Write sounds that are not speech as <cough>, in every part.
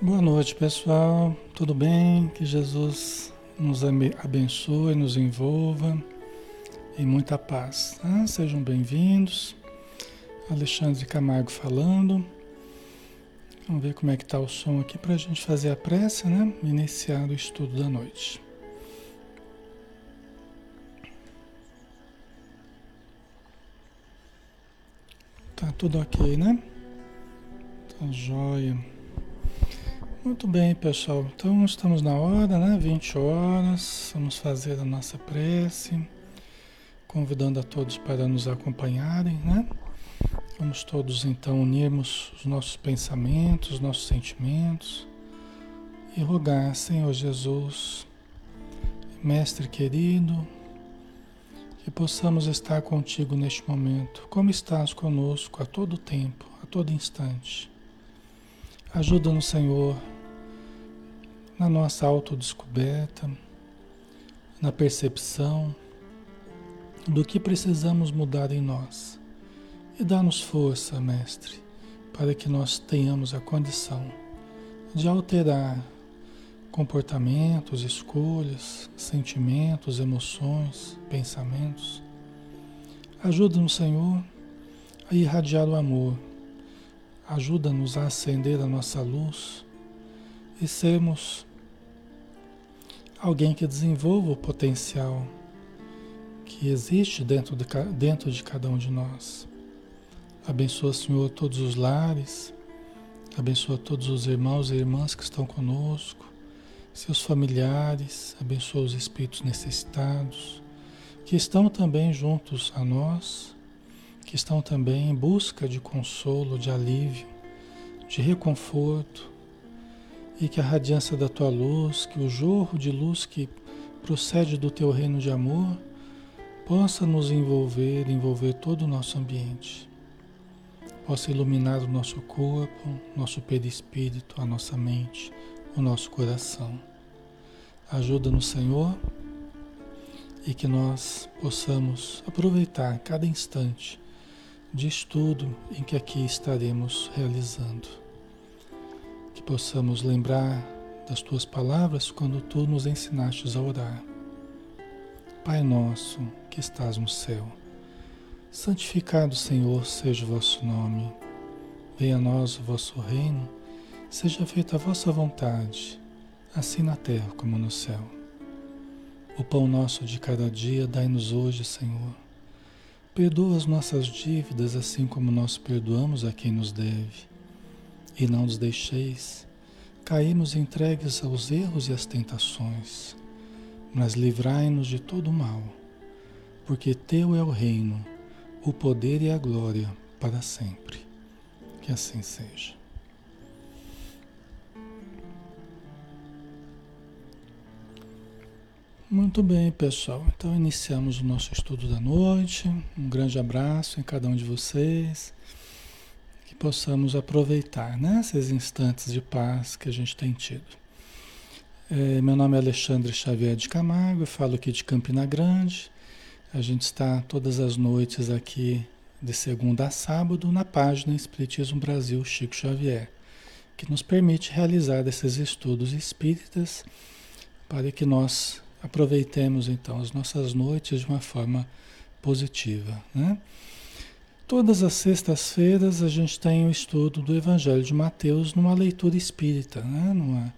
Boa noite, pessoal. Tudo bem? Que Jesus nos abençoe, nos envolva em muita paz. Ah, sejam bem-vindos. Alexandre Camargo falando. Vamos ver como é que está o som aqui para a gente fazer a prece, né? Iniciar o estudo da noite. Tá tudo ok, né? Tá jóia. Muito bem, pessoal. Então estamos na hora, né? 20 horas. Vamos fazer a nossa prece, convidando a todos para nos acompanharem, né? Vamos todos então unirmos os nossos pensamentos, os nossos sentimentos e rogar, Senhor Jesus, Mestre querido, que possamos estar contigo neste momento, como estás conosco a todo tempo, a todo instante. Ajuda-nos, Senhor, na nossa autodescoberta, na percepção do que precisamos mudar em nós. E dá-nos força, Mestre, para que nós tenhamos a condição de alterar comportamentos, escolhas, sentimentos, emoções, pensamentos. Ajuda-nos, Senhor, a irradiar o amor. Ajuda-nos a acender a nossa luz e sermos alguém que desenvolva o potencial que existe dentro de, dentro de cada um de nós. Abençoa, Senhor, todos os lares, abençoa todos os irmãos e irmãs que estão conosco, seus familiares, abençoa os espíritos necessitados, que estão também juntos a nós, que estão também em busca de consolo, de alívio, de reconforto, e que a radiância da tua luz, que o jorro de luz que procede do teu reino de amor, possa nos envolver, envolver todo o nosso ambiente. Possa iluminar o nosso corpo, nosso perispírito, a nossa mente, o nosso coração. Ajuda-nos, Senhor, e que nós possamos aproveitar cada instante de estudo em que aqui estaremos realizando possamos lembrar das tuas palavras quando tu nos ensinastes a orar. Pai nosso que estás no céu, santificado Senhor seja o vosso nome. Venha a nós o vosso reino, seja feita a vossa vontade, assim na terra como no céu. O pão nosso de cada dia dai-nos hoje, Senhor. Perdoa as nossas dívidas assim como nós perdoamos a quem nos deve e não nos deixeis cairmos entregues aos erros e às tentações, mas livrai-nos de todo mal, porque Teu é o reino, o poder e a glória para sempre. Que assim seja. Muito bem, pessoal. Então iniciamos o nosso estudo da noite. Um grande abraço em cada um de vocês possamos aproveitar né, esses instantes de paz que a gente tem tido. É, meu nome é Alexandre Xavier de Camargo, eu falo aqui de Campina Grande. A gente está todas as noites aqui, de segunda a sábado, na página Espiritismo Brasil Chico Xavier, que nos permite realizar esses estudos espíritas para que nós aproveitemos então as nossas noites de uma forma positiva. Né? Todas as sextas-feiras a gente tem o estudo do Evangelho de Mateus numa leitura espírita, né? numa,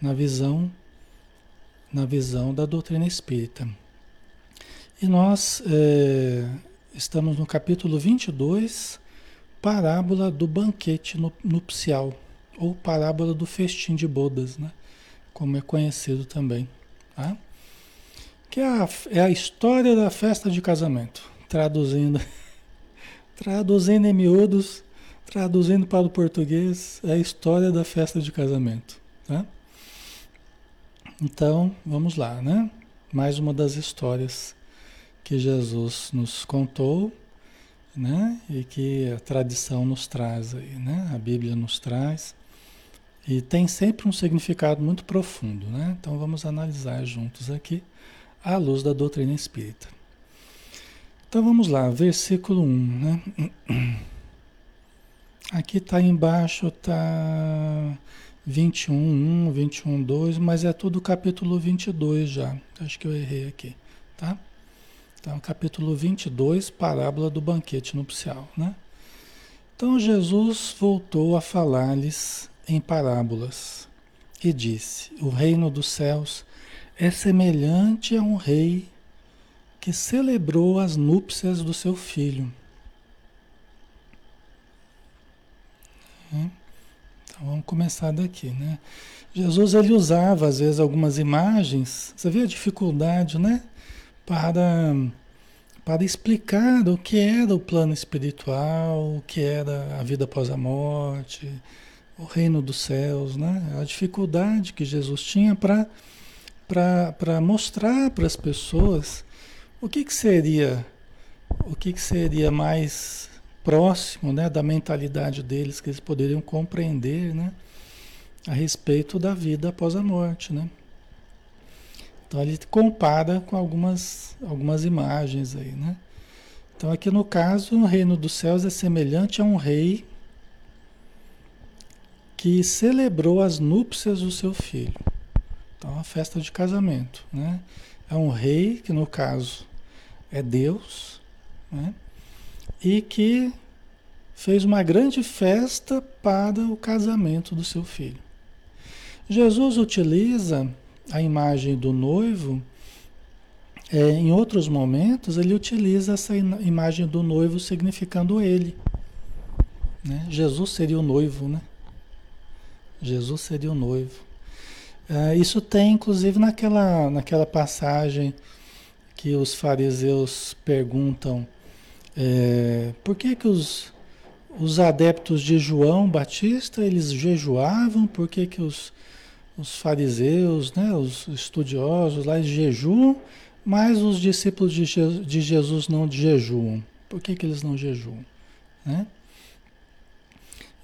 na visão na visão da doutrina espírita. E nós é, estamos no capítulo 22, parábola do banquete nupcial, ou parábola do festim de bodas, né? como é conhecido também. Tá? Que é a, é a história da festa de casamento, traduzindo <laughs> Traduzindo em miúdos, traduzindo para o português, é a história da festa de casamento. Tá? Então, vamos lá, né? Mais uma das histórias que Jesus nos contou, né? E que a tradição nos traz aí, né? A Bíblia nos traz. E tem sempre um significado muito profundo, né? Então vamos analisar juntos aqui à luz da doutrina espírita. Então vamos lá, versículo 1, né? <clears throat> Aqui está embaixo, está 21, 1, 21, 2, mas é tudo capítulo 22 já. Acho que eu errei aqui, tá? Então, capítulo 22, parábola do banquete nupcial, né? Então, Jesus voltou a falar-lhes em parábolas e disse: O reino dos céus é semelhante a um rei que celebrou as núpcias do seu filho. Hum? Então vamos começar daqui, né? Jesus ele usava às vezes algumas imagens, você vê a dificuldade, né? Para, para explicar o que era o plano espiritual, o que era a vida após a morte, o reino dos céus, né? A dificuldade que Jesus tinha para para mostrar para as pessoas o que, que seria o que, que seria mais próximo né, da mentalidade deles, que eles poderiam compreender né, a respeito da vida após a morte. Né? Então ele compara com algumas, algumas imagens aí. Né? Então aqui no caso, o reino dos céus é semelhante a um rei que celebrou as núpcias do seu filho. Então a festa de casamento. Né? É um rei, que no caso é Deus, né? e que fez uma grande festa para o casamento do seu filho. Jesus utiliza a imagem do noivo, é, em outros momentos, ele utiliza essa imagem do noivo significando ele. Né? Jesus seria o noivo, né? Jesus seria o noivo. É, isso tem, inclusive, naquela, naquela passagem que os fariseus perguntam é, por que, que os, os adeptos de João Batista, eles jejuavam, por que, que os, os fariseus, né, os estudiosos lá, jejuam, mas os discípulos de, Je de Jesus não jejuam. Por que, que eles não jejuam? Né?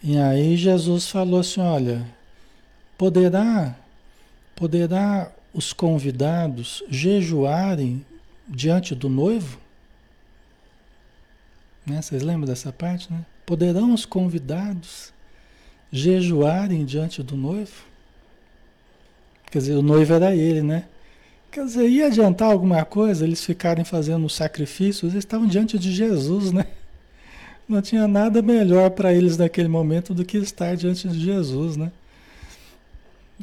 E aí Jesus falou assim, olha, poderá, poderá os convidados jejuarem diante do noivo? Né? Vocês lembram dessa parte, né? Poderão os convidados jejuarem diante do noivo? Quer dizer, o noivo era ele, né? Quer dizer, ia adiantar alguma coisa eles ficarem fazendo sacrifícios? Eles estavam diante de Jesus, né? Não tinha nada melhor para eles naquele momento do que estar diante de Jesus, né?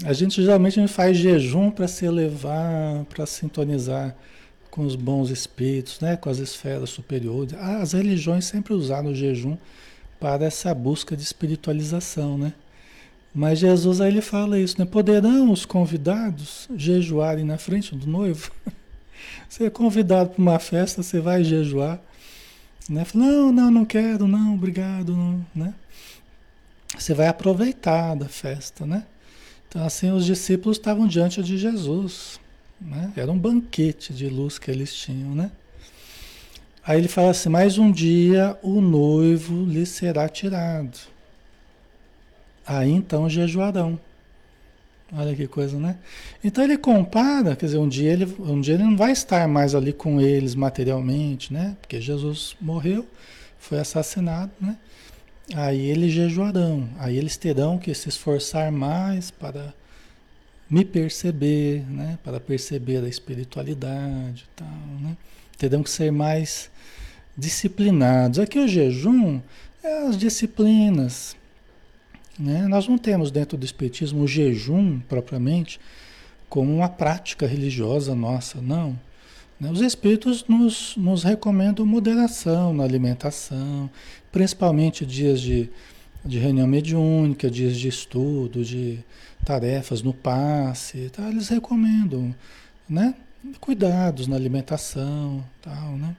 A gente geralmente faz jejum para se elevar, para sintonizar com os bons espíritos, né, com as esferas superiores. As religiões sempre usaram o jejum para essa busca de espiritualização, né? Mas Jesus aí ele fala isso, né? Poderão os convidados jejuarem na frente do noivo? <laughs> Você é convidado para uma festa, você vai jejuar, né? Não, não, não quero, não, obrigado, não, né? Você vai aproveitar da festa, né? Então assim os discípulos estavam diante de Jesus, né? Era um banquete de luz que eles tinham, né? Aí ele fala assim: mais um dia o noivo lhe será tirado. Aí então jejuarão. Olha que coisa, né? Então ele compara, quer dizer, um dia ele, um dia ele não vai estar mais ali com eles materialmente, né? Porque Jesus morreu, foi assassinado, né? Aí eles jejuarão, aí eles terão que se esforçar mais para me perceber, né? Para perceber a espiritualidade e tal, né? Terão que ser mais disciplinados. Aqui o jejum é as disciplinas, né? Nós não temos dentro do Espiritismo o jejum propriamente como uma prática religiosa nossa, não. Né? Os Espíritos nos, nos recomendam moderação na alimentação, principalmente dias de, de reunião mediúnica, dias de estudo, de tarefas no passe, tá? eles recomendam, né? Cuidados na alimentação, tal, né?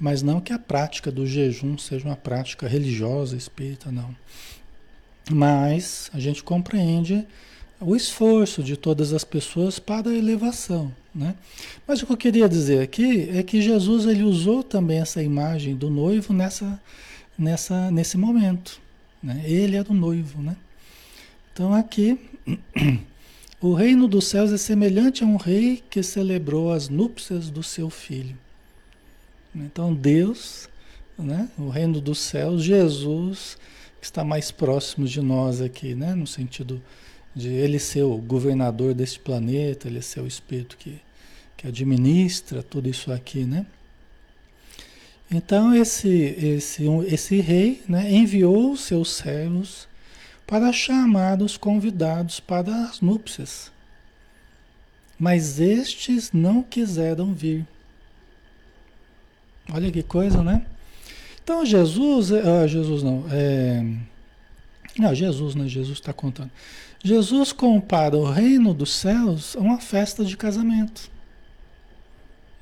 Mas não que a prática do jejum seja uma prática religiosa, espírita, não. Mas a gente compreende o esforço de todas as pessoas para a elevação, né? Mas o que eu queria dizer aqui é que Jesus ele usou também essa imagem do noivo nessa, nessa, nesse momento, né? Ele era o noivo, né? Então aqui <clears throat> o reino dos céus é semelhante a um rei que celebrou as núpcias do seu filho. Então Deus, né, o reino dos céus, Jesus que está mais próximo de nós aqui, né? No sentido de ele ser o governador deste planeta, ele ser o espírito que, que administra tudo isso aqui, né? Então esse esse esse rei, né, enviou os seus servos para chamar os convidados para as núpcias. Mas estes não quiseram vir. Olha que coisa, né? Então Jesus, ah, Jesus não, é, não, Jesus, né? Jesus está contando. Jesus compara o reino dos céus a uma festa de casamento.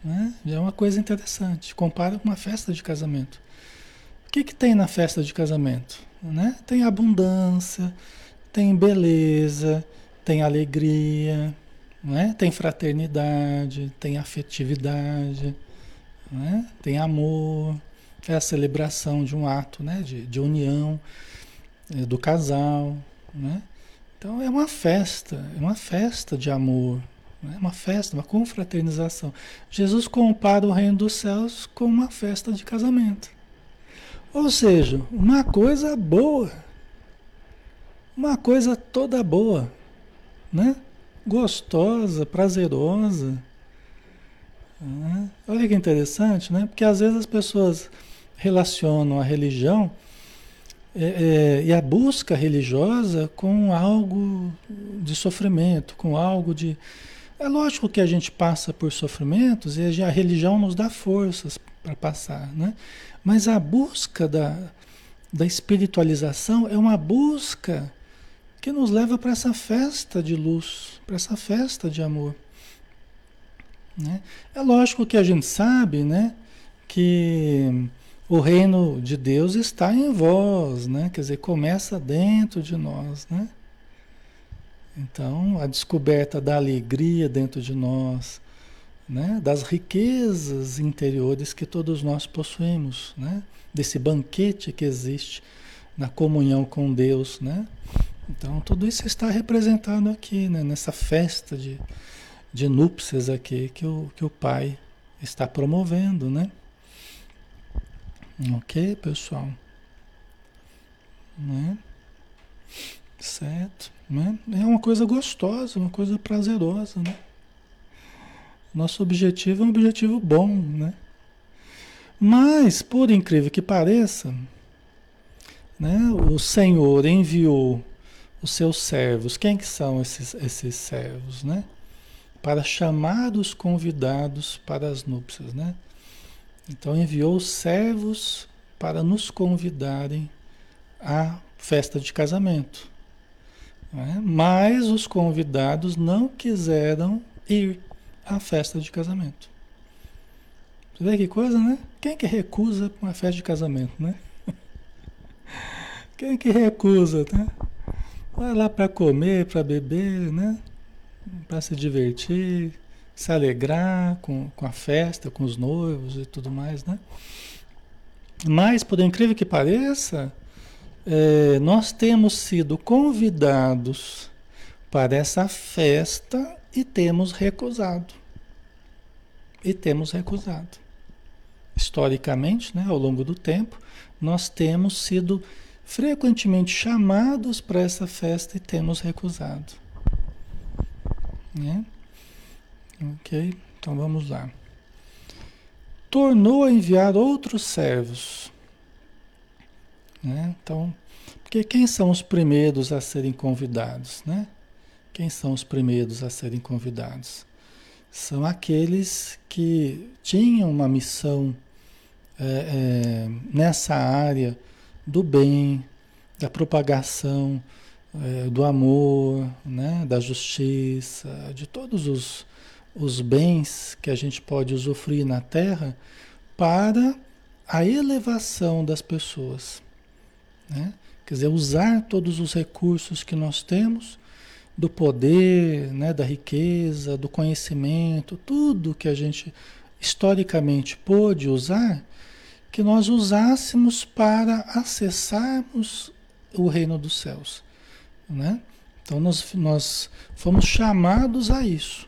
Né? É uma coisa interessante. Compara com uma festa de casamento. O que, que tem na festa de casamento? Né? Tem abundância, tem beleza, tem alegria, né? tem fraternidade, tem afetividade, né? tem amor, é a celebração de um ato né? de, de união é, do casal. Né? Então é uma festa, é uma festa de amor, é uma festa, uma confraternização. Jesus compara o reino dos céus com uma festa de casamento. Ou seja, uma coisa boa. Uma coisa toda boa, né? Gostosa, prazerosa. Né? Olha que interessante, né? Porque às vezes as pessoas relacionam a religião é, é, e a busca religiosa com algo de sofrimento, com algo de é lógico que a gente passa por sofrimentos e a religião nos dá forças para passar, né? Mas a busca da, da espiritualização é uma busca que nos leva para essa festa de luz, para essa festa de amor. Né? É lógico que a gente sabe, né, que o reino de Deus está em vós, né? Quer dizer, começa dentro de nós, né? Então, a descoberta da alegria dentro de nós, né? das riquezas interiores que todos nós possuímos, né? desse banquete que existe na comunhão com Deus. Né? Então, tudo isso está representado aqui, né? nessa festa de, de núpcias aqui que o, que o Pai está promovendo. Né? Ok, pessoal? Né? Certo? Né? É uma coisa gostosa, uma coisa prazerosa, né? Nosso objetivo é um objetivo bom, né? Mas, por incrível que pareça, né, o Senhor enviou os seus servos. Quem que são esses, esses servos, né? Para chamar os convidados para as núpcias, né? Então enviou os servos para nos convidarem à festa de casamento. Né? Mas os convidados não quiseram ir à festa de casamento. Você vê que coisa, né? Quem que recusa uma festa de casamento, né? <laughs> Quem que recusa, né? Vai lá para comer, para beber, né? Para se divertir, se alegrar com, com a festa, com os noivos e tudo mais, né? Mas, por incrível que pareça, é, nós temos sido convidados para essa festa e temos recusado. E temos recusado. Historicamente, né, ao longo do tempo, nós temos sido frequentemente chamados para essa festa e temos recusado. Né? Ok? Então vamos lá. Tornou a enviar outros servos né? Então, porque quem são os primeiros a serem convidados? Né? Quem são os primeiros a serem convidados? São aqueles que tinham uma missão é, é, nessa área do bem, da propagação é, do amor, né? da justiça, de todos os, os bens que a gente pode usufruir na Terra para a elevação das pessoas. Né? Quer dizer, usar todos os recursos que nós temos, do poder, né, da riqueza, do conhecimento, tudo que a gente historicamente pôde usar, que nós usássemos para acessarmos o reino dos céus. Né? Então nós, nós fomos chamados a isso.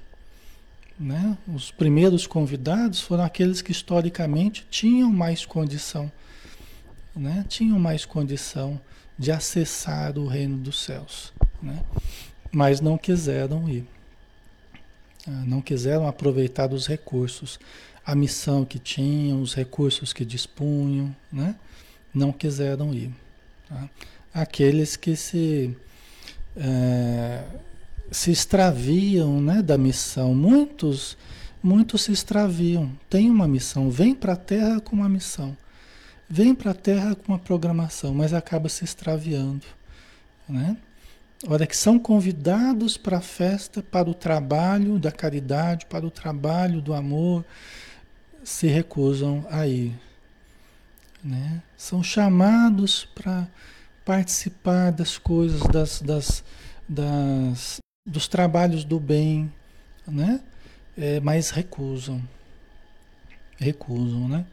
Né? Os primeiros convidados foram aqueles que historicamente tinham mais condição né, tinham mais condição de acessar o reino dos céus, né? mas não quiseram ir. Ah, não quiseram aproveitar dos recursos, a missão que tinham, os recursos que dispunham, né? não quiseram ir. Tá? Aqueles que se, é, se extraviam né, da missão, muitos, muitos se extraviam. Tem uma missão, vem para a Terra com uma missão, vem para a Terra com uma programação, mas acaba se extraviando. Né? Olha, que são convidados para a festa, para o trabalho da caridade, para o trabalho do amor, se recusam a ir. Né? São chamados para participar das coisas, das, das, das, dos trabalhos do bem, né? É, mas recusam. Recusam, né?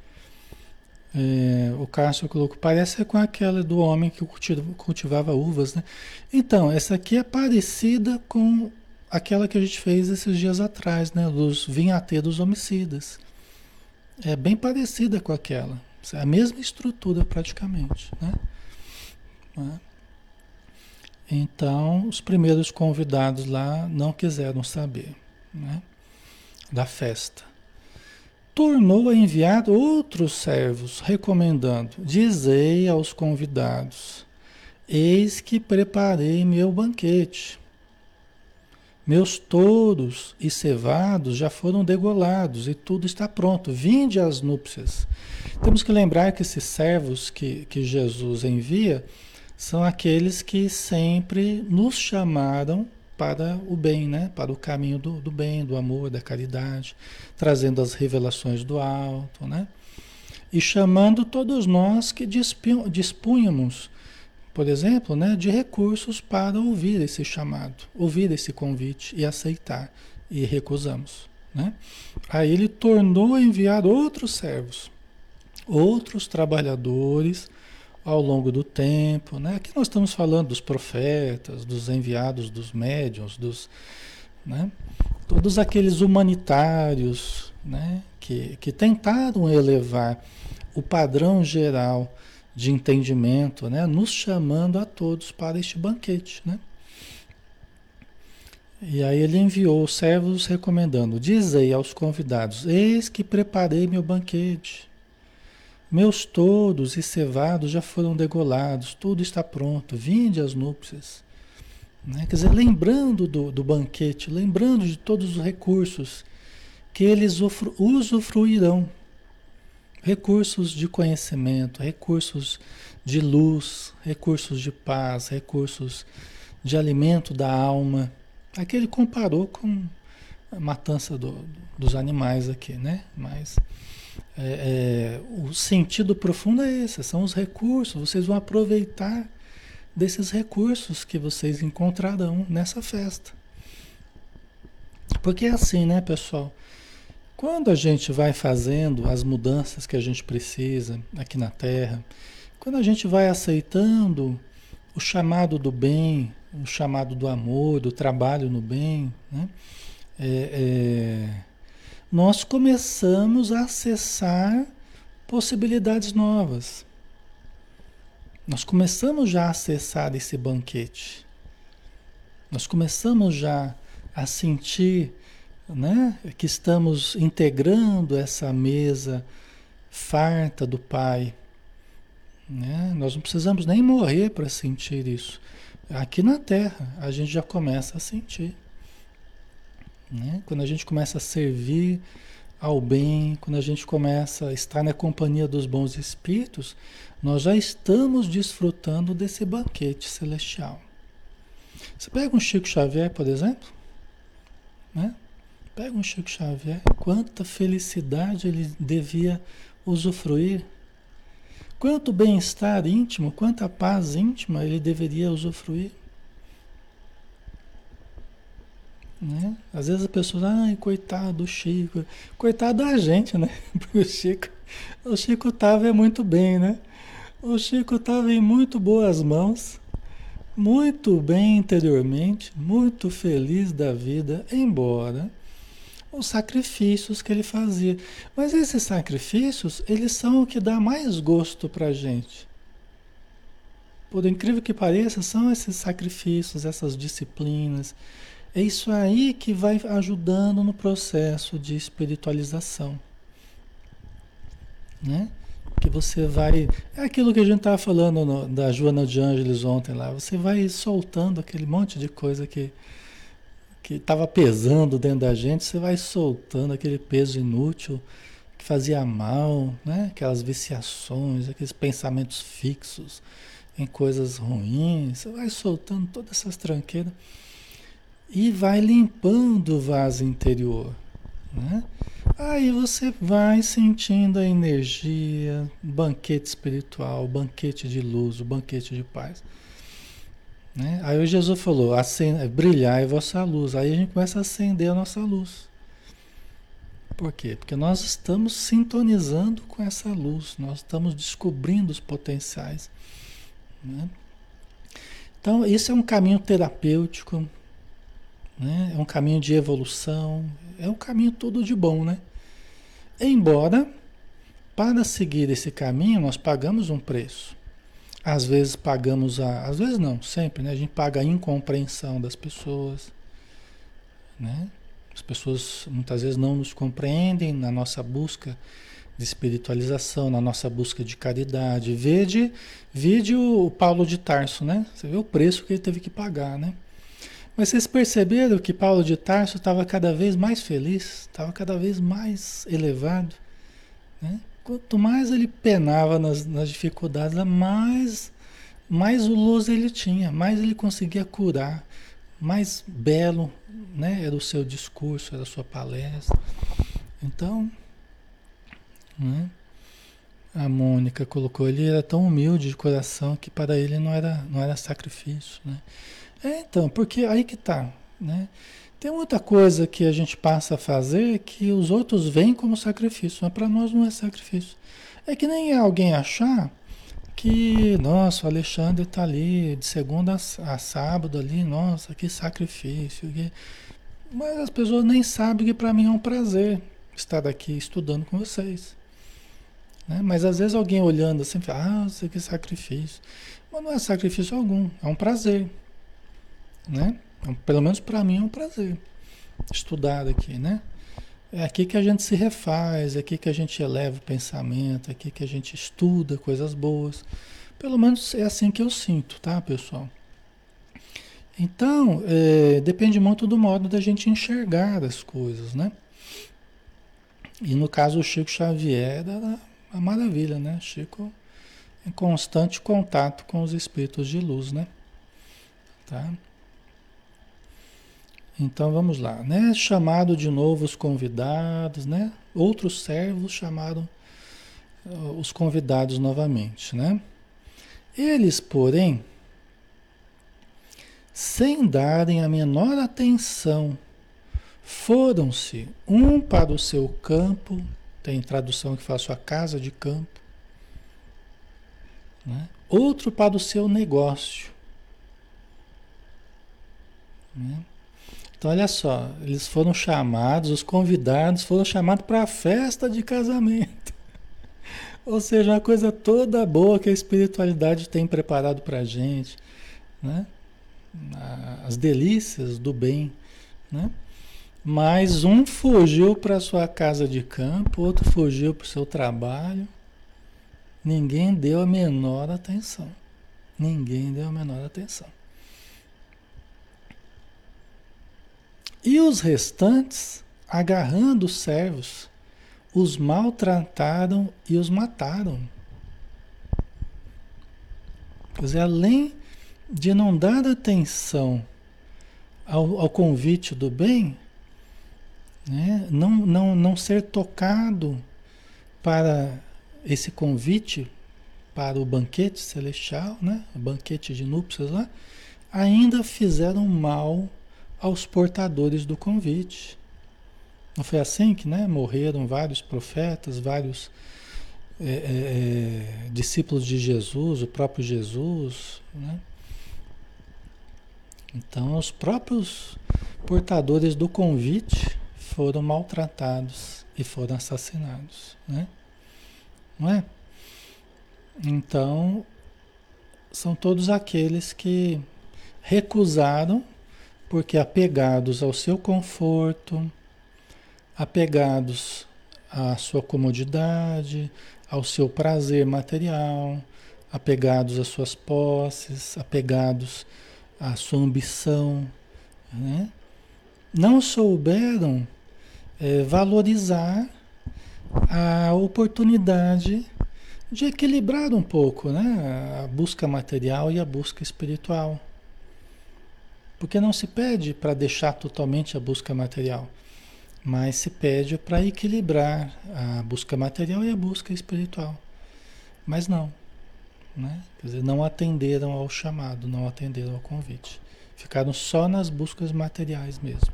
É, o Cássio colocou, parece com aquela do homem que cultivava uvas, né? Então, essa aqui é parecida com aquela que a gente fez esses dias atrás, né? Dos vinhateiros homicidas. É bem parecida com aquela. É a mesma estrutura praticamente, né? né? Então, os primeiros convidados lá não quiseram saber, né? Da festa tornou a enviar outros servos, recomendando: Dizei aos convidados: Eis que preparei meu banquete. Meus touros e cevados já foram degolados e tudo está pronto. Vinde às núpcias. Temos que lembrar que esses servos que, que Jesus envia são aqueles que sempre nos chamaram para o bem, né? para o caminho do, do bem, do amor, da caridade, trazendo as revelações do alto, né? e chamando todos nós que dispunhamos, por exemplo, né, de recursos para ouvir esse chamado, ouvir esse convite e aceitar, e recusamos. Né? Aí ele tornou a enviar outros servos, outros trabalhadores, ao longo do tempo. Né? Aqui nós estamos falando dos profetas, dos enviados, dos médiuns, dos, né? todos aqueles humanitários né? que, que tentaram elevar o padrão geral de entendimento, né? nos chamando a todos para este banquete. Né? E aí ele enviou os servos recomendando: Dizei aos convidados: Eis que preparei meu banquete meus todos e cevados já foram degolados, tudo está pronto, vinde às núpcias. Né? Quer dizer, lembrando do, do banquete, lembrando de todos os recursos que eles usufruirão recursos de conhecimento, recursos de luz, recursos de paz, recursos de alimento da alma. Aqui ele comparou com a matança do, dos animais aqui, né? Mas é, é, o sentido profundo é esse, são os recursos. Vocês vão aproveitar desses recursos que vocês encontrarão nessa festa. Porque é assim, né, pessoal? Quando a gente vai fazendo as mudanças que a gente precisa aqui na Terra, quando a gente vai aceitando o chamado do bem, o chamado do amor, do trabalho no bem, né? É, é, nós começamos a acessar possibilidades novas. Nós começamos já a acessar esse banquete. Nós começamos já a sentir né, que estamos integrando essa mesa farta do Pai. Né? Nós não precisamos nem morrer para sentir isso. Aqui na Terra a gente já começa a sentir. Né? Quando a gente começa a servir ao bem, quando a gente começa a estar na companhia dos bons espíritos, nós já estamos desfrutando desse banquete celestial. Você pega um Chico Xavier, por exemplo, né? Pega um Chico Xavier, quanta felicidade ele devia usufruir, quanto bem-estar íntimo, quanta paz íntima ele deveria usufruir. Né? Às vezes a pessoa, ai, coitado do Chico. Coitado da gente, né? <laughs> Porque o Chico, o Chico estava muito bem, né? O Chico estava em muito boas mãos, muito bem interiormente, muito feliz da vida, embora os sacrifícios que ele fazia. Mas esses sacrifícios, eles são o que dá mais gosto para gente. por incrível que pareça, são esses sacrifícios, essas disciplinas. É isso aí que vai ajudando no processo de espiritualização. Né? Que você vai. É aquilo que a gente estava falando no, da Joana de Ângeles ontem lá. Você vai soltando aquele monte de coisa que que estava pesando dentro da gente, você vai soltando aquele peso inútil que fazia mal, né? aquelas viciações, aqueles pensamentos fixos em coisas ruins, você vai soltando todas essas tranqueiras e vai limpando o vaso interior. Né? Aí você vai sentindo a energia, banquete espiritual, banquete de luz, banquete de paz. Né? Aí Jesus falou, brilhar é vossa luz. Aí a gente começa a acender a nossa luz. Por quê? Porque nós estamos sintonizando com essa luz, nós estamos descobrindo os potenciais. Né? Então, esse é um caminho terapêutico, né? é um caminho de evolução, é um caminho todo de bom, né? Embora, para seguir esse caminho, nós pagamos um preço. Às vezes pagamos a. Às vezes não, sempre, né? A gente paga a incompreensão das pessoas. Né? As pessoas muitas vezes não nos compreendem na nossa busca de espiritualização, na nossa busca de caridade. Vede, vede o Paulo de Tarso, né? Você vê o preço que ele teve que pagar, né? Mas vocês perceberam que Paulo de Tarso estava cada vez mais feliz, estava cada vez mais elevado, né? Quanto mais ele penava nas, nas dificuldades, mais, mais luz ele tinha, mais ele conseguia curar, mais belo né, era o seu discurso, era a sua palestra. Então, né? A Mônica colocou, ele era tão humilde de coração que para ele não era, não era sacrifício, né? É, então, porque aí que tá, né? Tem muita coisa que a gente passa a fazer que os outros veem como sacrifício, mas para nós não é sacrifício. É que nem alguém achar que, nossa, o Alexandre está ali de segunda a sábado ali, nossa, que sacrifício. Que... Mas as pessoas nem sabem que para mim é um prazer estar aqui estudando com vocês. Né? Mas às vezes alguém olhando assim, fala, ah, é sacrifício. Mas não é sacrifício algum, é um prazer. Né? Então, pelo menos para mim é um prazer estudar aqui, né? É aqui que a gente se refaz, é aqui que a gente eleva o pensamento, é aqui que a gente estuda coisas boas. Pelo menos é assim que eu sinto, tá, pessoal? Então, é, depende muito do modo da gente enxergar as coisas, né? E no caso o Chico Xavier era uma maravilha, né? Chico em constante contato com os espíritos de luz, né? Tá? Então vamos lá, né? Chamado de novo os convidados, né? Outros servos chamaram uh, os convidados novamente, né? Eles, porém, sem darem a menor atenção Foram-se, um para o seu campo, tem tradução que fala sua casa de campo, né? outro para o seu negócio. Né? Então, olha só, eles foram chamados, os convidados foram chamados para a festa de casamento. <laughs> Ou seja, uma coisa toda boa que a espiritualidade tem preparado para a gente, né? As delícias do bem, né? Mas um fugiu para sua casa de campo, outro fugiu para o seu trabalho. Ninguém deu a menor atenção. Ninguém deu a menor atenção. E os restantes, agarrando os servos, os maltrataram e os mataram. Quer dizer, além de não dar atenção ao, ao convite do bem, né? não, não, não ser tocado para esse convite para o banquete celestial, né? o banquete de núpcias lá, ainda fizeram mal aos portadores do convite. Não foi assim que né, morreram vários profetas, vários é, é, é discípulos de Jesus, o próprio Jesus. Né? Então, os próprios portadores do convite foram maltratados e foram assassinados, né? Não é? Então, são todos aqueles que recusaram porque apegados ao seu conforto, apegados à sua comodidade, ao seu prazer material, apegados às suas posses, apegados à sua ambição, né? não souberam é, valorizar a oportunidade de equilibrar um pouco né? a busca material e a busca espiritual. Porque não se pede para deixar totalmente a busca material, mas se pede para equilibrar a busca material e a busca espiritual. Mas não. Né? Quer dizer, não atenderam ao chamado, não atenderam ao convite. Ficaram só nas buscas materiais mesmo.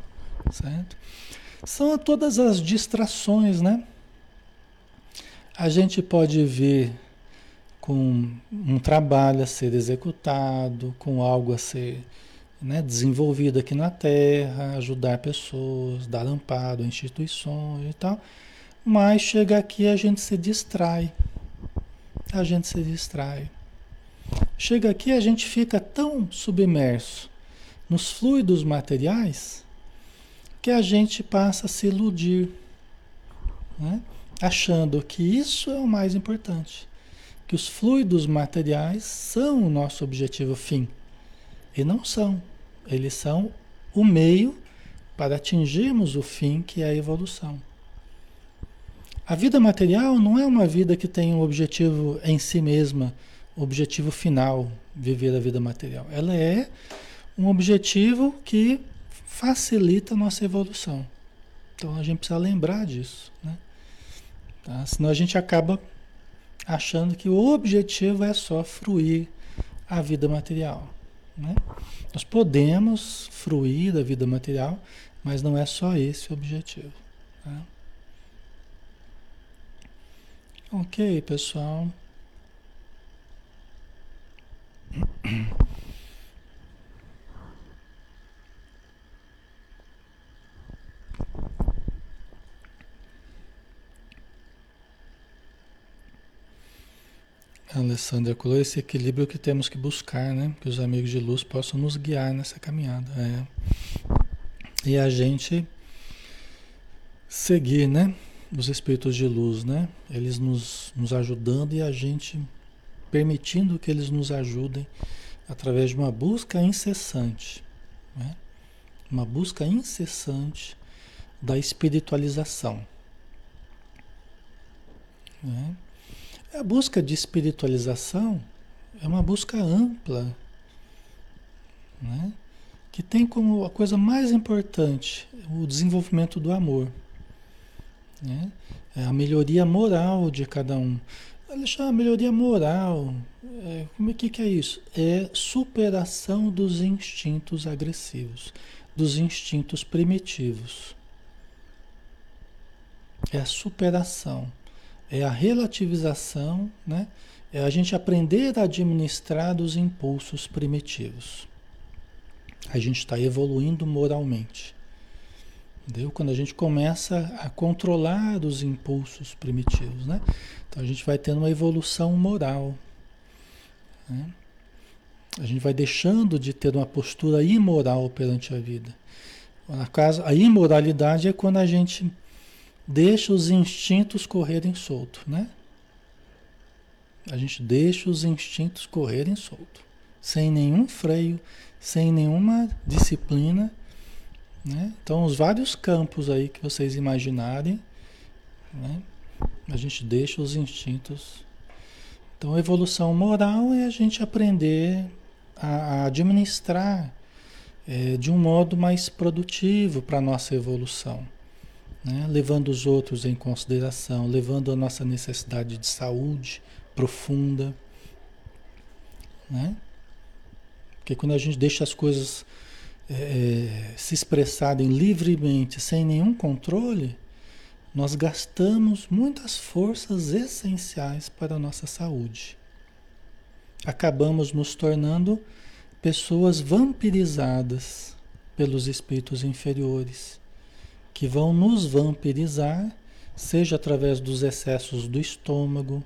Certo? São todas as distrações, né? A gente pode ver com um trabalho a ser executado, com algo a ser né, desenvolvido aqui na Terra, ajudar pessoas, dar amparo a instituições e tal. Mas chega aqui a gente se distrai. A gente se distrai. Chega aqui a gente fica tão submerso nos fluidos materiais que a gente passa a se iludir, né? achando que isso é o mais importante, que os fluidos materiais são o nosso objetivo fim. E não são. Eles são o meio para atingirmos o fim, que é a evolução. A vida material não é uma vida que tem um objetivo em si mesma, objetivo final, viver a vida material. Ela é um objetivo que facilita a nossa evolução. Então a gente precisa lembrar disso. Né? Tá? Senão a gente acaba achando que o objetivo é só fruir a vida material. Né? Nós podemos fruir da vida material, mas não é só esse o objetivo. Tá? Ok, pessoal. Alessandra colou esse equilíbrio que temos que buscar, né? Que os amigos de luz possam nos guiar nessa caminhada. É. E a gente seguir, né? Os espíritos de luz, né? Eles nos, nos ajudando e a gente permitindo que eles nos ajudem através de uma busca incessante, né? Uma busca incessante da espiritualização. Né? A busca de espiritualização é uma busca ampla, né? que tem como a coisa mais importante o desenvolvimento do amor, né? É a melhoria moral de cada um. Alexandre, a melhoria moral, é, como é que, que é isso? É superação dos instintos agressivos, dos instintos primitivos. É a superação é a relativização, né? É a gente aprender a administrar os impulsos primitivos. A gente está evoluindo moralmente. Entendeu? Quando a gente começa a controlar os impulsos primitivos, né? Então a gente vai tendo uma evolução moral. Né? A gente vai deixando de ter uma postura imoral perante a vida. A imoralidade é quando a gente deixa os instintos correrem solto, né? A gente deixa os instintos correrem solto, sem nenhum freio, sem nenhuma disciplina, né? Então, os vários campos aí que vocês imaginarem, né? A gente deixa os instintos. Então, evolução moral é a gente aprender a, a administrar é, de um modo mais produtivo para a nossa evolução né? levando os outros em consideração, levando a nossa necessidade de saúde profunda. Né? Porque quando a gente deixa as coisas é, é, se expressarem livremente, sem nenhum controle, nós gastamos muitas forças essenciais para a nossa saúde. Acabamos nos tornando pessoas vampirizadas pelos espíritos inferiores que vão nos vampirizar, seja através dos excessos do estômago,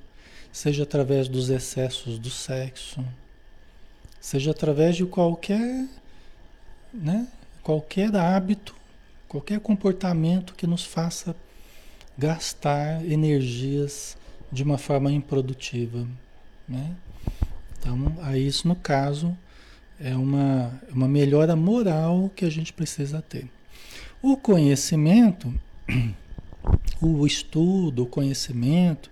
seja através dos excessos do sexo, seja através de qualquer, né, qualquer hábito, qualquer comportamento que nos faça gastar energias de uma forma improdutiva. Né? Então, aí isso no caso é uma, uma melhora moral que a gente precisa ter. O conhecimento, o estudo, o conhecimento,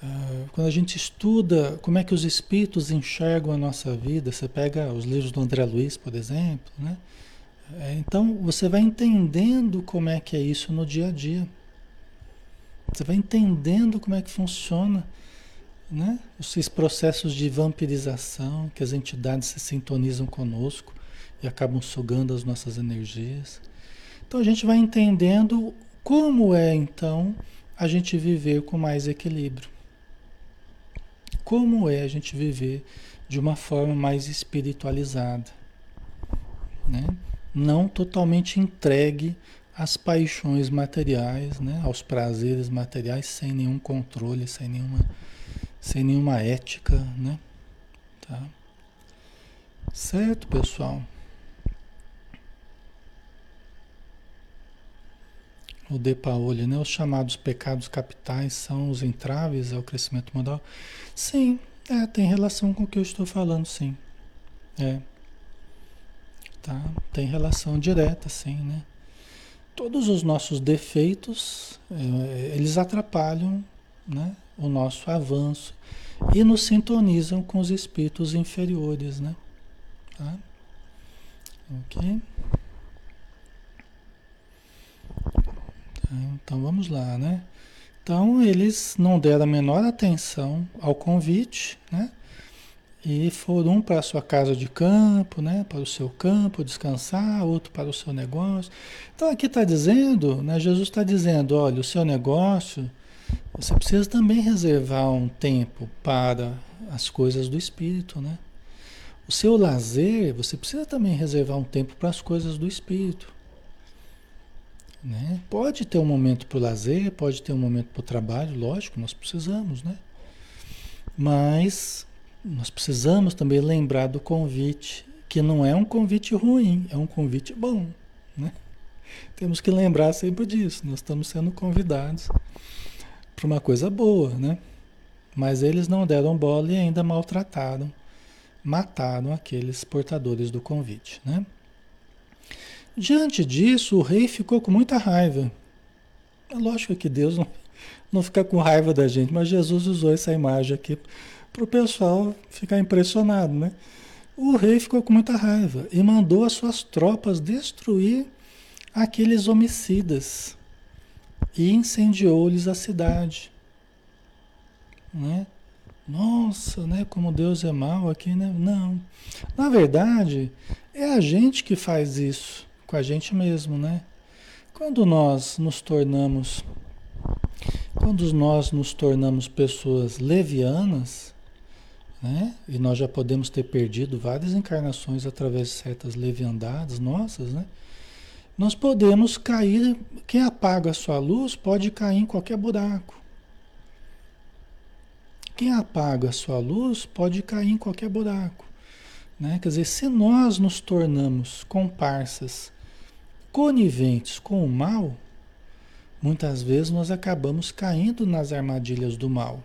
uh, quando a gente estuda como é que os espíritos enxergam a nossa vida, você pega os livros do André Luiz, por exemplo, né? É, então você vai entendendo como é que é isso no dia a dia. Você vai entendendo como é que funciona né? esses processos de vampirização, que as entidades se sintonizam conosco e acabam sugando as nossas energias. Então a gente vai entendendo como é então a gente viver com mais equilíbrio. Como é a gente viver de uma forma mais espiritualizada, né? Não totalmente entregue às paixões materiais, né? Aos prazeres materiais sem nenhum controle, sem nenhuma sem nenhuma ética, né? Tá? Certo, pessoal? O De Paoli, né? Os chamados pecados capitais são os entraves ao crescimento moral? Sim, é, tem relação com o que eu estou falando, sim. É. Tá? Tem relação direta, sim, né? Todos os nossos defeitos, é, eles atrapalham né, o nosso avanço e nos sintonizam com os espíritos inferiores, né? Tá? Ok? Tá, então vamos lá, né? Então eles não deram a menor atenção ao convite, né? E foram para a sua casa de campo, né? Para o seu campo descansar, outro para o seu negócio. Então aqui está dizendo, né? Jesus está dizendo, olha, o seu negócio você precisa também reservar um tempo para as coisas do espírito, né? O seu lazer, você precisa também reservar um tempo para as coisas do espírito. Né? Pode ter um momento para o lazer, pode ter um momento para o trabalho, lógico, nós precisamos, né? Mas nós precisamos também lembrar do convite, que não é um convite ruim, é um convite bom, né? <laughs> Temos que lembrar sempre disso, nós estamos sendo convidados para uma coisa boa, né? Mas eles não deram bola e ainda maltrataram, mataram aqueles portadores do convite, né? Diante disso, o rei ficou com muita raiva. É lógico que Deus não, não fica com raiva da gente, mas Jesus usou essa imagem aqui para o pessoal ficar impressionado, né? O rei ficou com muita raiva e mandou as suas tropas destruir aqueles homicidas e incendiou-lhes a cidade. Né? Nossa, né? Como Deus é mal aqui, né? Não. Na verdade, é a gente que faz isso com a gente mesmo, né? Quando nós nos tornamos quando nós nos tornamos pessoas levianas, né? E nós já podemos ter perdido várias encarnações através de certas leviandades nossas, né? Nós podemos cair, quem apaga a sua luz pode cair em qualquer buraco. Quem apaga a sua luz pode cair em qualquer buraco. Né? Quer dizer, se nós nos tornamos comparsas coniventes com o mal, muitas vezes nós acabamos caindo nas armadilhas do mal.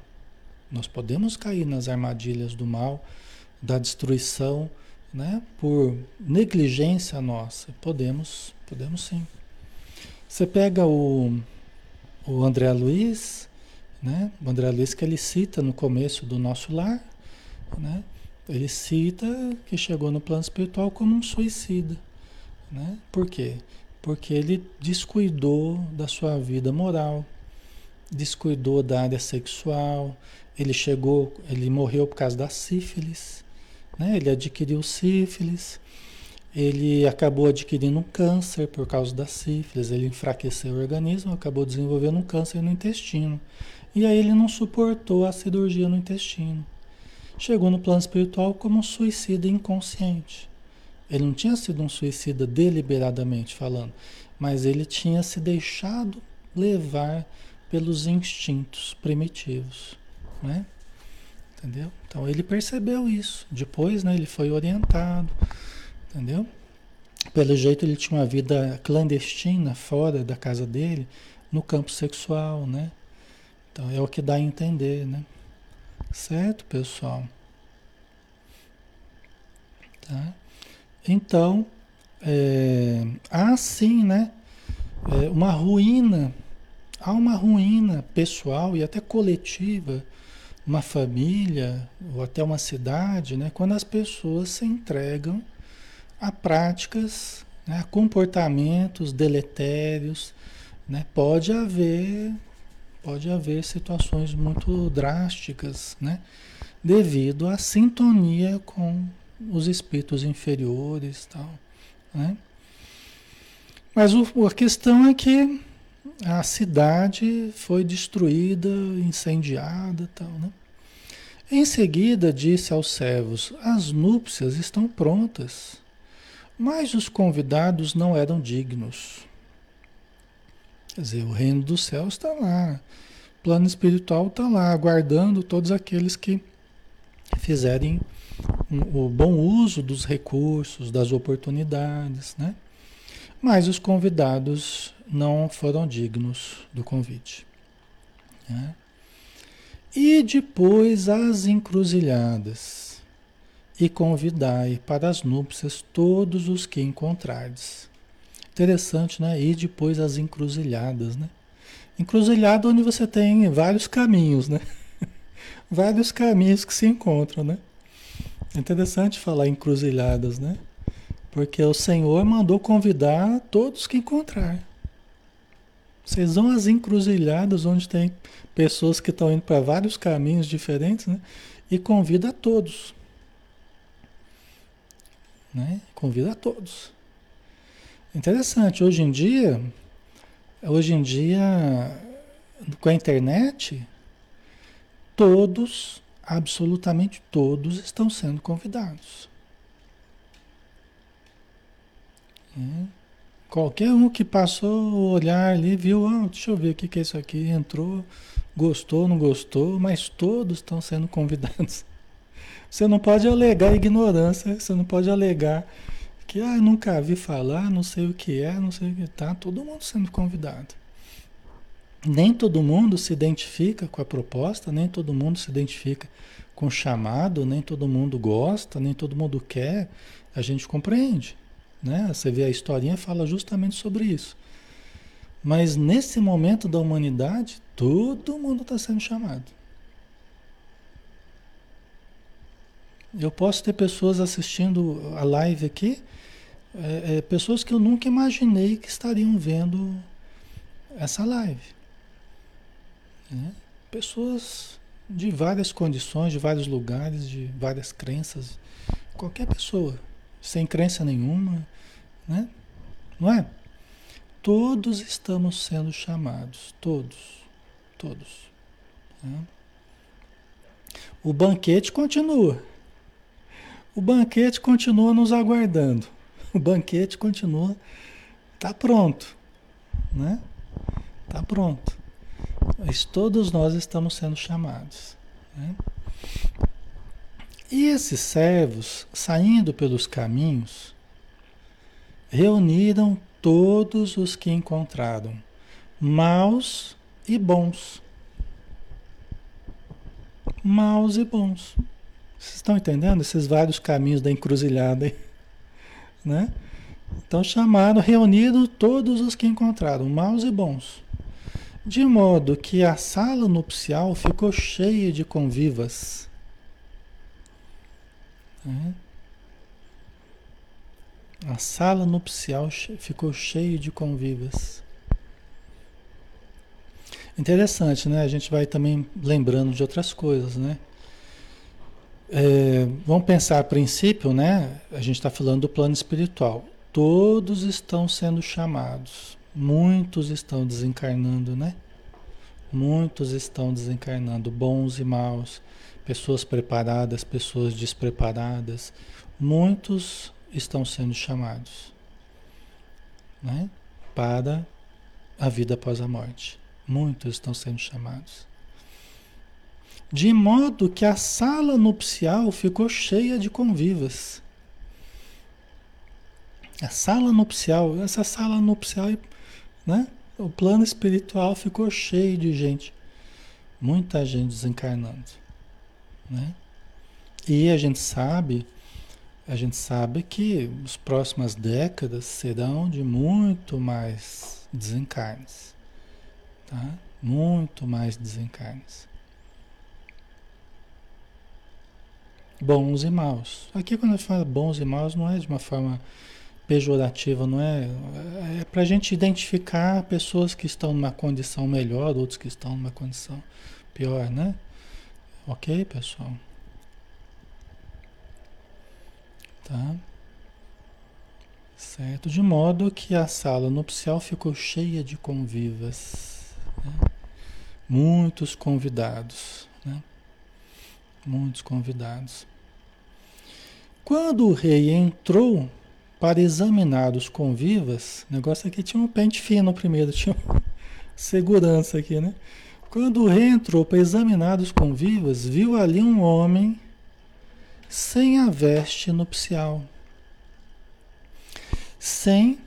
Nós podemos cair nas armadilhas do mal, da destruição, né? por negligência nossa. Podemos Podemos sim. Você pega o, o André Luiz, né? O André Luiz que ele cita no começo do nosso lar, né? Ele cita que chegou no plano espiritual como um suicida, né? Por quê? Porque ele descuidou da sua vida moral, descuidou da área sexual, ele chegou, ele morreu por causa da sífilis, né? Ele adquiriu sífilis, ele acabou adquirindo um câncer por causa da sífilis, ele enfraqueceu o organismo, acabou desenvolvendo um câncer no intestino. E aí ele não suportou a cirurgia no intestino. Chegou no plano espiritual como um suicida inconsciente. Ele não tinha sido um suicida deliberadamente falando, mas ele tinha se deixado levar pelos instintos primitivos, né? Entendeu? Então ele percebeu isso. Depois, né, ele foi orientado, entendeu? Pelo jeito ele tinha uma vida clandestina fora da casa dele, no campo sexual, né? Então é o que dá a entender, né? Certo, pessoal? Tá? Então, é, há sim, né? É, uma ruína, há uma ruína pessoal e até coletiva, uma família ou até uma cidade, né? Quando as pessoas se entregam a práticas, né? a comportamentos deletérios, né? Pode haver, pode haver situações muito drásticas, né? Devido à sintonia com os espíritos inferiores, tal, né? Mas o, a questão é que a cidade foi destruída, incendiada, tal, né? Em seguida disse aos servos: As núpcias estão prontas, mas os convidados não eram dignos. Quer dizer, o reino dos céus está lá, o plano espiritual está lá, aguardando todos aqueles que fizerem o bom uso dos recursos, das oportunidades, né? Mas os convidados não foram dignos do convite. Né? E depois as encruzilhadas, e convidai para as núpcias todos os que encontrardes. Interessante, né? E depois as encruzilhadas, né? Encruzilhada onde você tem vários caminhos, né? <laughs> vários caminhos que se encontram, né? Interessante falar encruzilhadas, né? Porque o Senhor mandou convidar todos que encontrar. Vocês vão às encruzilhadas onde tem pessoas que estão indo para vários caminhos diferentes, né? E convida a todos. Né? Convida a todos. Interessante, hoje em dia, hoje em dia, com a internet, todos, absolutamente todos, estão sendo convidados. É. Qualquer um que passou olhar ali, viu, ah, deixa eu ver o que, que é isso aqui, entrou, gostou, não gostou, mas todos estão sendo convidados. <laughs> Você não pode alegar ignorância, você não pode alegar que ah, nunca vi falar, não sei o que é, não sei o que tá, todo mundo sendo convidado. Nem todo mundo se identifica com a proposta, nem todo mundo se identifica com o chamado, nem todo mundo gosta, nem todo mundo quer, a gente compreende. Né? Você vê a historinha fala justamente sobre isso. Mas nesse momento da humanidade, todo mundo está sendo chamado. Eu posso ter pessoas assistindo a live aqui, é, é, pessoas que eu nunca imaginei que estariam vendo essa live. Né? Pessoas de várias condições, de vários lugares, de várias crenças. Qualquer pessoa, sem crença nenhuma, né? Não é? Todos estamos sendo chamados, todos, todos. Né? O banquete continua. O banquete continua nos aguardando. O banquete continua, está pronto, né? Está pronto. Mas todos nós estamos sendo chamados. Né? E esses servos, saindo pelos caminhos, reuniram todos os que encontraram, maus e bons. Maus e bons. Vocês estão entendendo esses vários caminhos da encruzilhada? <laughs> Né? Então chamaram, reuniram todos os que encontraram, maus e bons. De modo que a sala nupcial ficou cheia de convivas. A sala nupcial ficou cheia de convivas. Interessante, né? A gente vai também lembrando de outras coisas, né? É, vamos pensar a princípio, né? A gente está falando do plano espiritual. Todos estão sendo chamados. Muitos estão desencarnando, né? Muitos estão desencarnando, bons e maus, pessoas preparadas, pessoas despreparadas. Muitos estão sendo chamados né? para a vida após a morte. Muitos estão sendo chamados. de modo que a sala nupcial ficou cheia de convivas. A sala nupcial, essa sala nupcial, né? O plano espiritual ficou cheio de gente. Muita gente desencarnando, né? E a gente sabe, a gente sabe que as próximas décadas serão de muito mais desencarnes, tá? Muito mais desencarnes. Bons e maus. Aqui quando gente fala bons e maus não é de uma forma pejorativa, não é? É para a gente identificar pessoas que estão numa condição melhor, outros que estão numa condição pior, né? Ok, pessoal? Tá? Certo? De modo que a sala nupcial ficou cheia de convivas. Né? Muitos convidados. Né? Muitos convidados. Quando o rei entrou para examinar os convivas, o negócio aqui tinha um pente fino primeiro, <laughs> tinha segurança aqui, né? Quando o rei entrou para examinar os convivas, viu ali um homem sem a veste nupcial, sem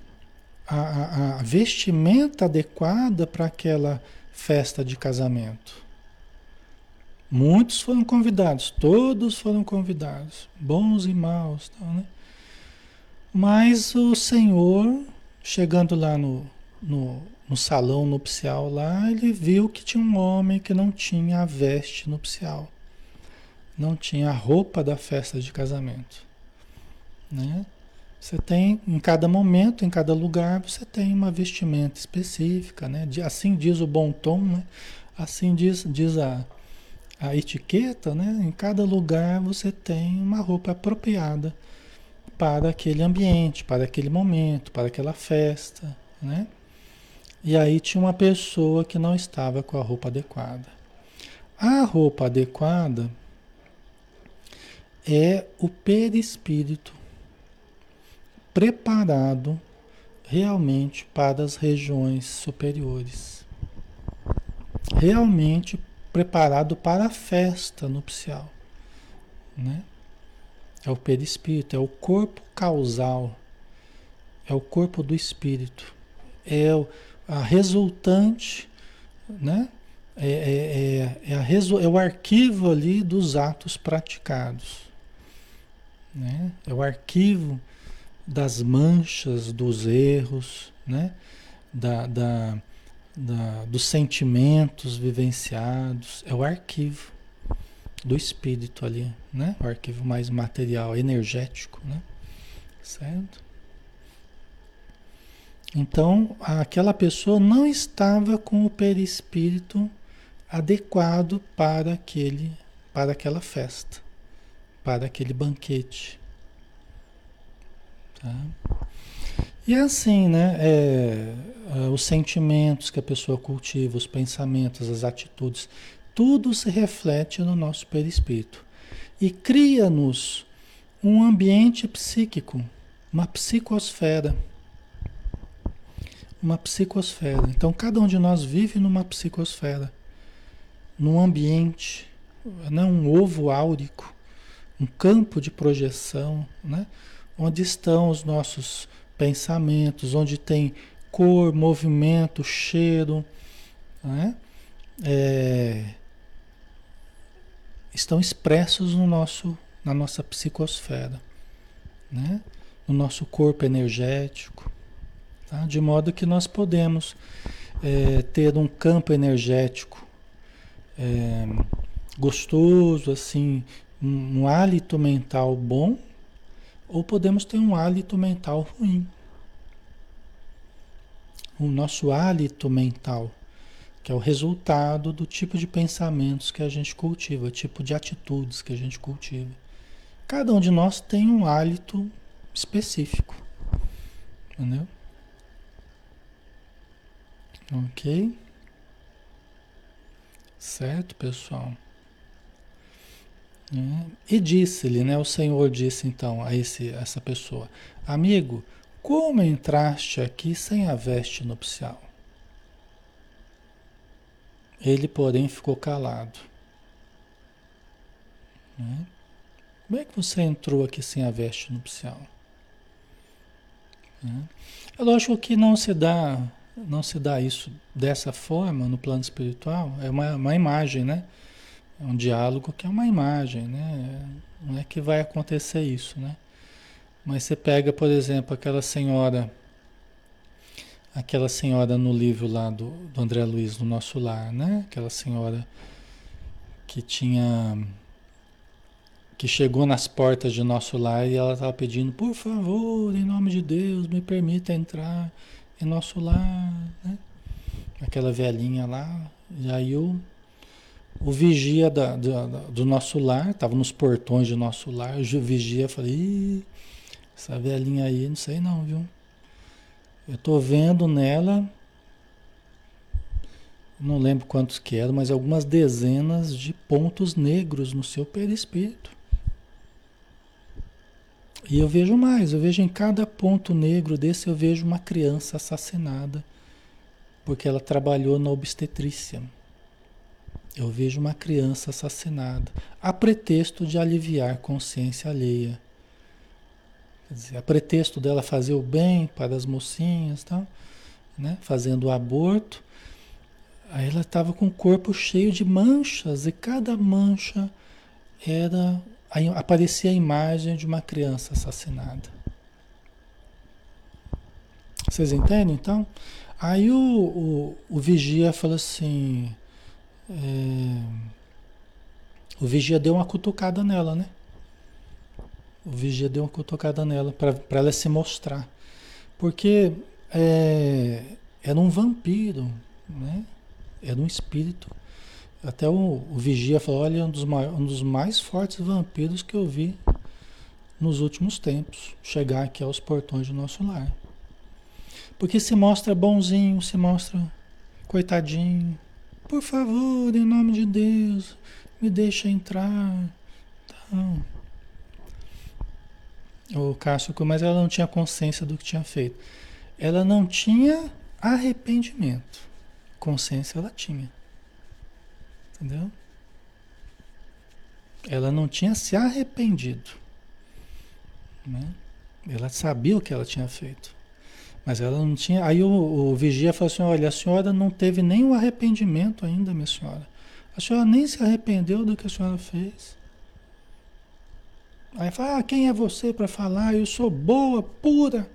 a, a, a vestimenta adequada para aquela festa de casamento. Muitos foram convidados, todos foram convidados, bons e maus, né? Mas o Senhor, chegando lá no, no, no, salão nupcial lá, ele viu que tinha um homem que não tinha a veste nupcial. Não tinha a roupa da festa de casamento. Né? Você tem, em cada momento, em cada lugar, você tem uma vestimenta específica, né? Assim diz o bom tom, né? Assim diz, diz a, a etiqueta, né? Em cada lugar você tem uma roupa apropriada para aquele ambiente, para aquele momento, para aquela festa, né? E aí tinha uma pessoa que não estava com a roupa adequada. A roupa adequada é o perispírito preparado realmente para as regiões superiores. Realmente preparado para a festa nupcial, né? É o perispírito, é o corpo causal, é o corpo do espírito, é a resultante, né? É, é, é, é, a, é o arquivo ali dos atos praticados. Né? É o arquivo das manchas, dos erros, né? da, da, da, dos sentimentos vivenciados. É o arquivo do espírito ali, né? O arquivo mais material, energético, né? Certo? Então, aquela pessoa não estava com o perispírito adequado para aquele para aquela festa, para aquele banquete. Tá? E é assim, né? É, é, os sentimentos que a pessoa cultiva, os pensamentos, as atitudes, tudo se reflete no nosso perispírito e cria-nos um ambiente psíquico, uma psicosfera. Uma psicosfera. Então, cada um de nós vive numa psicosfera, num ambiente, né? um ovo áurico, um campo de projeção, né? onde estão os nossos pensamentos, onde tem cor, movimento, cheiro, né? É, estão expressos no nosso, na nossa psicosfera, né? no nosso corpo energético, tá? de modo que nós podemos é, ter um campo energético é, gostoso, assim, um, um hálito mental bom, ou podemos ter um hálito mental ruim. O nosso hálito mental que é o resultado do tipo de pensamentos que a gente cultiva, tipo de atitudes que a gente cultiva. Cada um de nós tem um hálito específico, entendeu? Ok? Certo, pessoal? É. E disse-lhe, né? O Senhor disse então a esse, essa pessoa: Amigo, como entraste aqui sem a veste nupcial? Ele, porém, ficou calado. Né? Como é que você entrou aqui sem a veste nupcial? Né? É lógico que não se dá, não se dá isso dessa forma no plano espiritual, é uma, uma imagem, né? É um diálogo que é uma imagem, né? Não é que vai acontecer isso, né? Mas você pega, por exemplo, aquela senhora, aquela senhora no livro lá do, do André Luiz, no nosso lar, né? Aquela senhora que tinha que chegou nas portas de nosso lar e ela estava pedindo, por favor, em nome de Deus, me permita entrar em nosso lar, né? Aquela velhinha lá, e aí o, o vigia da, da, do nosso lar, estava nos portões do nosso lar, o vigia, falei, essa velhinha aí, não sei não, viu? Eu tô vendo nela, não lembro quantos que eram, mas algumas dezenas de pontos negros no seu perispírito. E eu vejo mais, eu vejo em cada ponto negro desse, eu vejo uma criança assassinada, porque ela trabalhou na obstetrícia. Eu vejo uma criança assassinada, a pretexto de aliviar consciência alheia. Dizer, a pretexto dela fazer o bem para as mocinhas, tal, né? fazendo o aborto. Aí ela estava com o corpo cheio de manchas, e cada mancha era aparecia a imagem de uma criança assassinada. Vocês entendem então? Aí o, o, o vigia falou assim. É, o vigia deu uma cutucada nela, né? O vigia deu uma cutucada nela para ela se mostrar. Porque é, era um vampiro, né? Era um espírito até o, o vigia falou: olha, um dos, um dos mais fortes vampiros que eu vi nos últimos tempos chegar aqui aos portões do nosso lar. Porque se mostra bonzinho, se mostra coitadinho. Por favor, em nome de Deus, me deixa entrar. Então, o Cássio, mas ela não tinha consciência do que tinha feito. Ela não tinha arrependimento. Consciência ela tinha. Entendeu? Ela não tinha se arrependido. Né? Ela sabia o que ela tinha feito. Mas ela não tinha. Aí o, o vigia falou assim: olha, a senhora não teve nenhum arrependimento ainda, minha senhora. A senhora nem se arrependeu do que a senhora fez. Aí fala: ah, quem é você para falar? Eu sou boa, pura.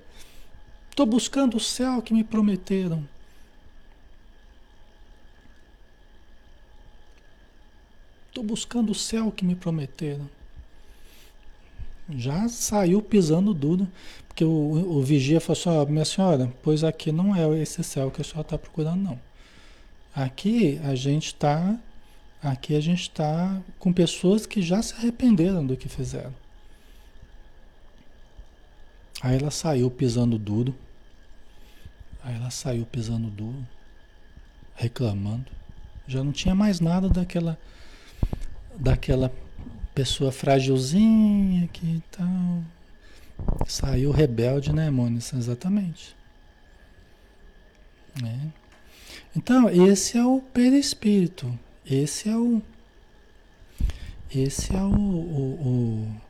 Estou buscando o céu que me prometeram. Estou buscando o céu que me prometeram. Já saiu pisando duro, porque o, o vigia falou assim, oh, minha senhora, pois aqui não é esse céu que a senhora está procurando, não. Aqui a gente está, aqui a gente está com pessoas que já se arrependeram do que fizeram. Aí ela saiu pisando duro. Aí ela saiu pisando duro, reclamando. Já não tinha mais nada daquela daquela pessoa frágilzinha que tal. Saiu rebelde, né, Mônica? Exatamente. É. Então, esse é o perispírito. Esse é o. Esse é o, o, o,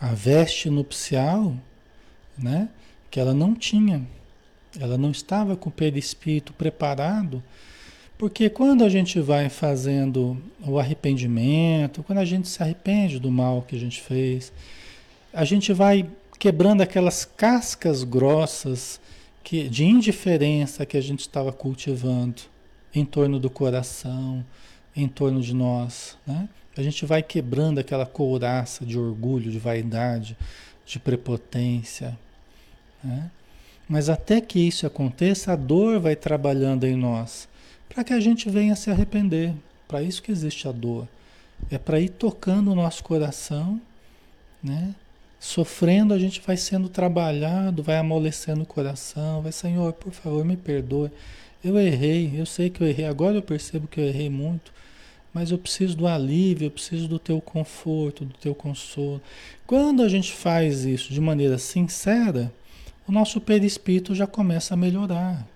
a veste nupcial, né? Que ela não tinha. Ela não estava com o perispírito preparado porque quando a gente vai fazendo o arrependimento, quando a gente se arrepende do mal que a gente fez, a gente vai quebrando aquelas cascas grossas que, de indiferença que a gente estava cultivando em torno do coração, em torno de nós. Né? A gente vai quebrando aquela couraça de orgulho, de vaidade, de prepotência. Né? Mas até que isso aconteça, a dor vai trabalhando em nós para que a gente venha se arrepender. Para isso que existe a dor. É para ir tocando o nosso coração, né? Sofrendo, a gente vai sendo trabalhado, vai amolecendo o coração, vai, Senhor, por favor, me perdoe. Eu errei, eu sei que eu errei, agora eu percebo que eu errei muito, mas eu preciso do alívio, eu preciso do teu conforto, do teu consolo. Quando a gente faz isso de maneira sincera, o nosso perispírito já começa a melhorar.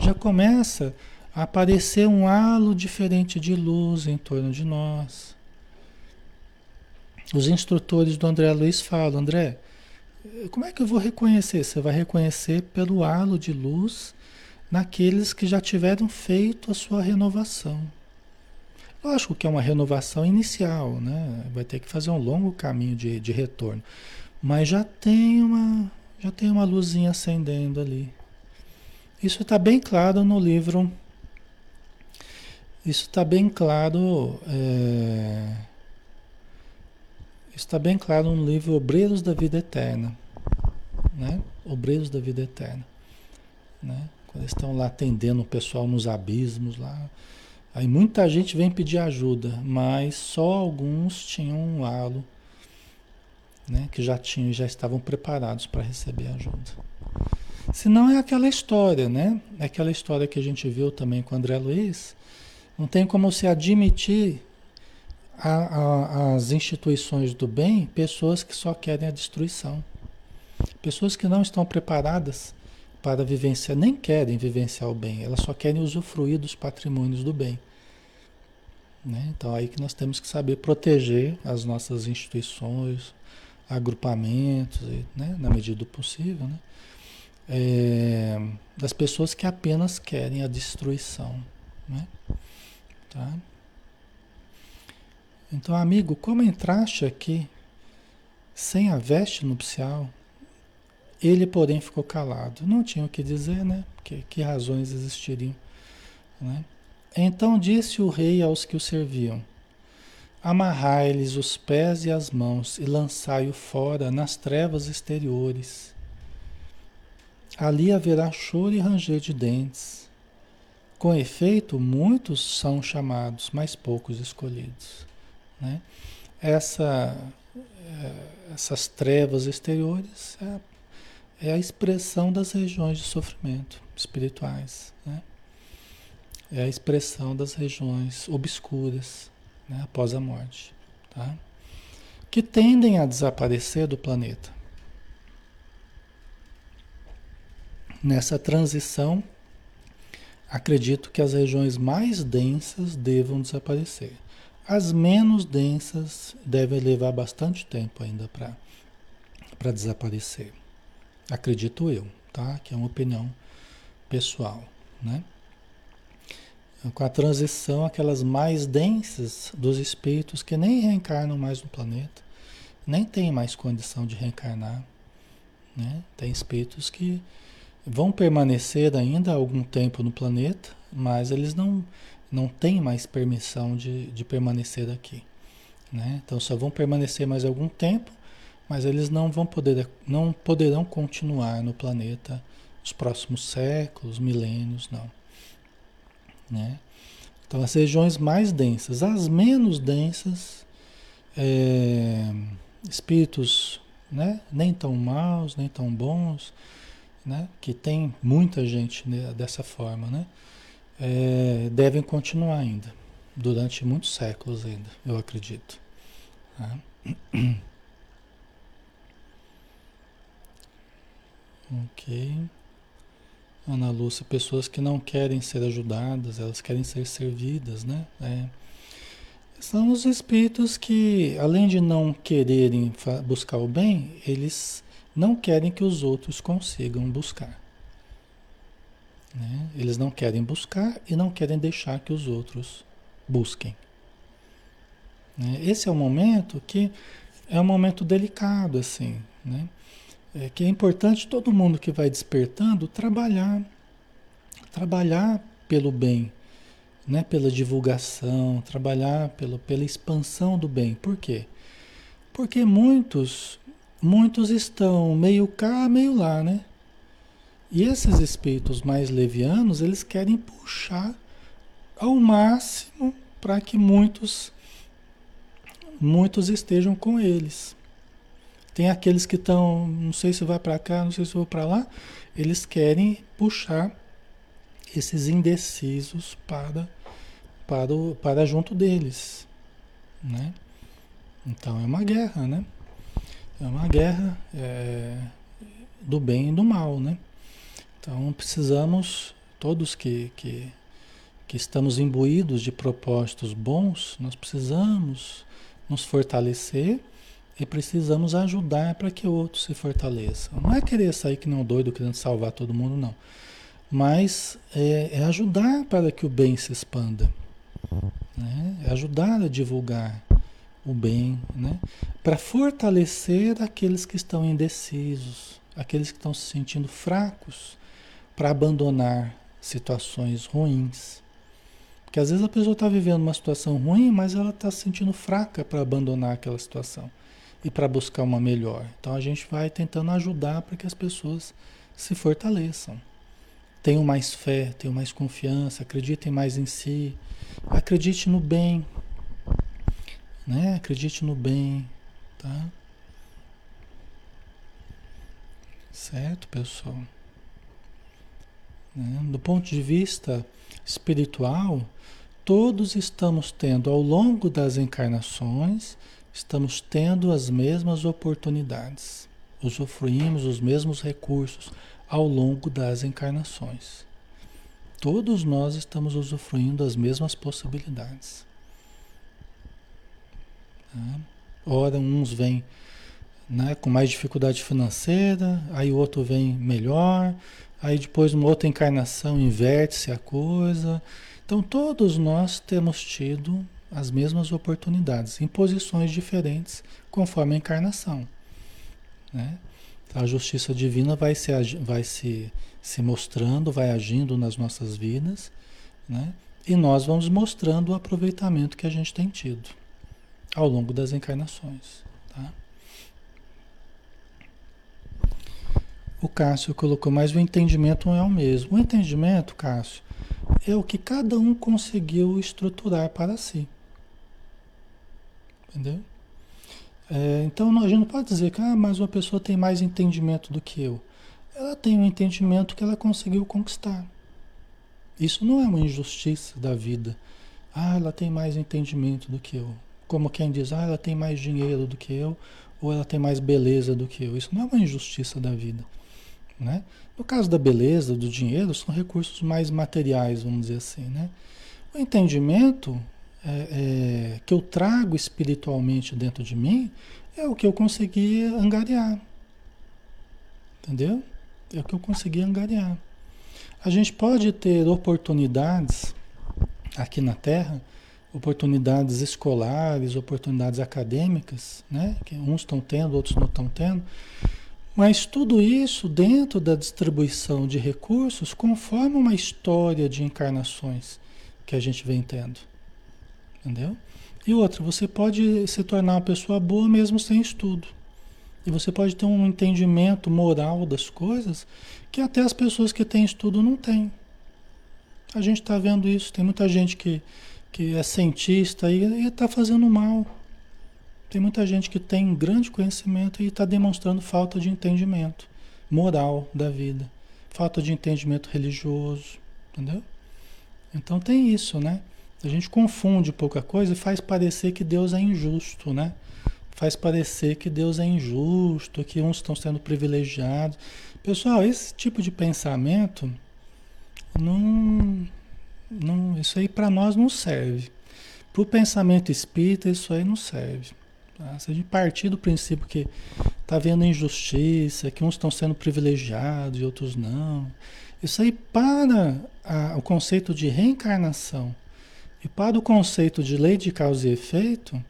Já começa aparecer um halo diferente de luz em torno de nós. Os instrutores do André Luiz falam, André, como é que eu vou reconhecer? Você vai reconhecer pelo halo de luz naqueles que já tiveram feito a sua renovação. Lógico que é uma renovação inicial, né? Vai ter que fazer um longo caminho de, de retorno. Mas já tem uma, já tem uma luzinha acendendo ali. Isso está bem claro no livro. Isso está bem claro. É, está bem claro no livro Obreiros da Vida Eterna. Né? Obreiros da Vida Eterna. Né? Quando eles estão lá atendendo o pessoal nos abismos lá. Aí muita gente vem pedir ajuda, mas só alguns tinham um halo, né, que já tinham, já estavam preparados para receber ajuda. Se não é aquela história, né? É aquela história que a gente viu também com o André Luiz. Não tem como se admitir as instituições do bem pessoas que só querem a destruição. Pessoas que não estão preparadas para vivenciar, nem querem vivenciar o bem, elas só querem usufruir dos patrimônios do bem. Né? Então aí que nós temos que saber proteger as nossas instituições, agrupamentos, né? na medida do possível, né? É, das pessoas que apenas querem a destruição. Né? Tá? Então, amigo, como entraste aqui sem a veste nupcial, ele, porém, ficou calado. Não tinha o que dizer, né? Que, razões existiriam, né? Então disse o rei aos que o serviam: Amarrai-lhes os pés e as mãos e lançai-o fora nas trevas exteriores. Ali haverá choro e ranger de dentes. Com efeito, muitos são chamados, mas poucos escolhidos. Né? Essa, eh, essas trevas exteriores é é a expressão das regiões de sofrimento espirituais. Né? É a expressão das regiões obscuras né? após a morte. Tá? Que tendem a desaparecer do planeta. Nessa transição, acredito que as regiões mais densas devam desaparecer. As menos densas devem levar bastante tempo ainda para desaparecer. Acredito eu, tá? Que é uma opinião pessoal, né? Com a transição, aquelas mais densas dos espíritos que nem reencarnam mais no planeta, nem têm mais condição de reencarnar, né? Tem espíritos que vão permanecer ainda algum tempo no planeta, mas eles não, não têm mais permissão de, de permanecer aqui. Né? Então só vão permanecer mais algum tempo mas eles não vão poder, não poderão continuar no planeta os próximos séculos, milênios, não. Né? Então, as regiões mais densas, as menos densas, é, espíritos né, nem tão maus, nem tão bons, né, que tem muita gente dessa forma, né, é, devem continuar ainda, durante muitos séculos ainda, eu acredito. Tá? <clears throat> Ok. Ana Lúcia, pessoas que não querem ser ajudadas, elas querem ser servidas, né? É. São os espíritos que, além de não quererem buscar o bem, eles não querem que os outros consigam buscar. Né? Eles não querem buscar e não querem deixar que os outros busquem. Né? Esse é o momento que é um momento delicado, assim, né? É que é importante todo mundo que vai despertando trabalhar, trabalhar pelo bem, né? pela divulgação, trabalhar pelo, pela expansão do bem. Por quê? Porque muitos, muitos estão meio cá, meio lá, né? E esses espíritos mais levianos, eles querem puxar ao máximo para que muitos muitos estejam com eles. Tem aqueles que estão, não sei se vai para cá, não sei se vou para lá, eles querem puxar esses indecisos para para, o, para junto deles, né? Então é uma guerra, né? É uma guerra é, do bem e do mal, né? Então precisamos, todos que, que, que estamos imbuídos de propósitos bons, nós precisamos nos fortalecer e precisamos ajudar para que o outro se fortaleça. Não é querer sair que não doido querendo salvar todo mundo, não. Mas é, é ajudar para que o bem se expanda. Né? É ajudar a divulgar o bem, né? para fortalecer aqueles que estão indecisos, aqueles que estão se sentindo fracos, para abandonar situações ruins. Porque às vezes a pessoa está vivendo uma situação ruim, mas ela está se sentindo fraca para abandonar aquela situação e para buscar uma melhor. Então a gente vai tentando ajudar para que as pessoas se fortaleçam. Tenham mais fé, tenham mais confiança, acreditem mais em si, acredite no bem, né? Acredite no bem, tá? Certo, pessoal? Né? Do ponto de vista espiritual, todos estamos tendo ao longo das encarnações estamos tendo as mesmas oportunidades, usufruímos os mesmos recursos ao longo das encarnações. Todos nós estamos usufruindo as mesmas possibilidades. Tá? Ora, uns vêm né, com mais dificuldade financeira, aí o outro vem melhor, aí depois, numa outra encarnação, inverte-se a coisa. Então, todos nós temos tido as mesmas oportunidades, em posições diferentes, conforme a encarnação. Né? A justiça divina vai, se, vai se, se mostrando, vai agindo nas nossas vidas, né? e nós vamos mostrando o aproveitamento que a gente tem tido ao longo das encarnações. Tá? O Cássio colocou, mas o entendimento não é o mesmo. O entendimento, Cássio, é o que cada um conseguiu estruturar para si. Entendeu? É, então a gente não pode dizer que ah, mas uma pessoa tem mais entendimento do que eu. Ela tem um entendimento que ela conseguiu conquistar. Isso não é uma injustiça da vida. Ah, ela tem mais entendimento do que eu. Como quem diz, ah, ela tem mais dinheiro do que eu, ou ela tem mais beleza do que eu. Isso não é uma injustiça da vida. Né? No caso da beleza, do dinheiro, são recursos mais materiais, vamos dizer assim. Né? O entendimento é, é, que eu trago espiritualmente dentro de mim é o que eu consegui angariar. Entendeu? É o que eu consegui angariar. A gente pode ter oportunidades aqui na Terra, oportunidades escolares, oportunidades acadêmicas, né? Que uns estão tendo, outros não estão tendo. Mas tudo isso dentro da distribuição de recursos conforme uma história de encarnações que a gente vem tendo. Entendeu? E outra, você pode se tornar uma pessoa boa mesmo sem estudo. E você pode ter um entendimento moral das coisas que até as pessoas que têm estudo não têm. A gente está vendo isso. Tem muita gente que, que é cientista e está fazendo mal. Tem muita gente que tem grande conhecimento e está demonstrando falta de entendimento moral da vida, falta de entendimento religioso, entendeu? Então tem isso, né? A gente confunde pouca coisa e faz parecer que Deus é injusto, né? Faz parecer que Deus é injusto, que uns estão sendo privilegiados. Pessoal, esse tipo de pensamento não, não isso aí para nós não serve. Para o pensamento espírita, isso aí não serve. Tá? Se a gente partir do princípio que está havendo injustiça, que uns estão sendo privilegiados e outros não, isso aí para a, o conceito de reencarnação e para o conceito de lei de causa e efeito,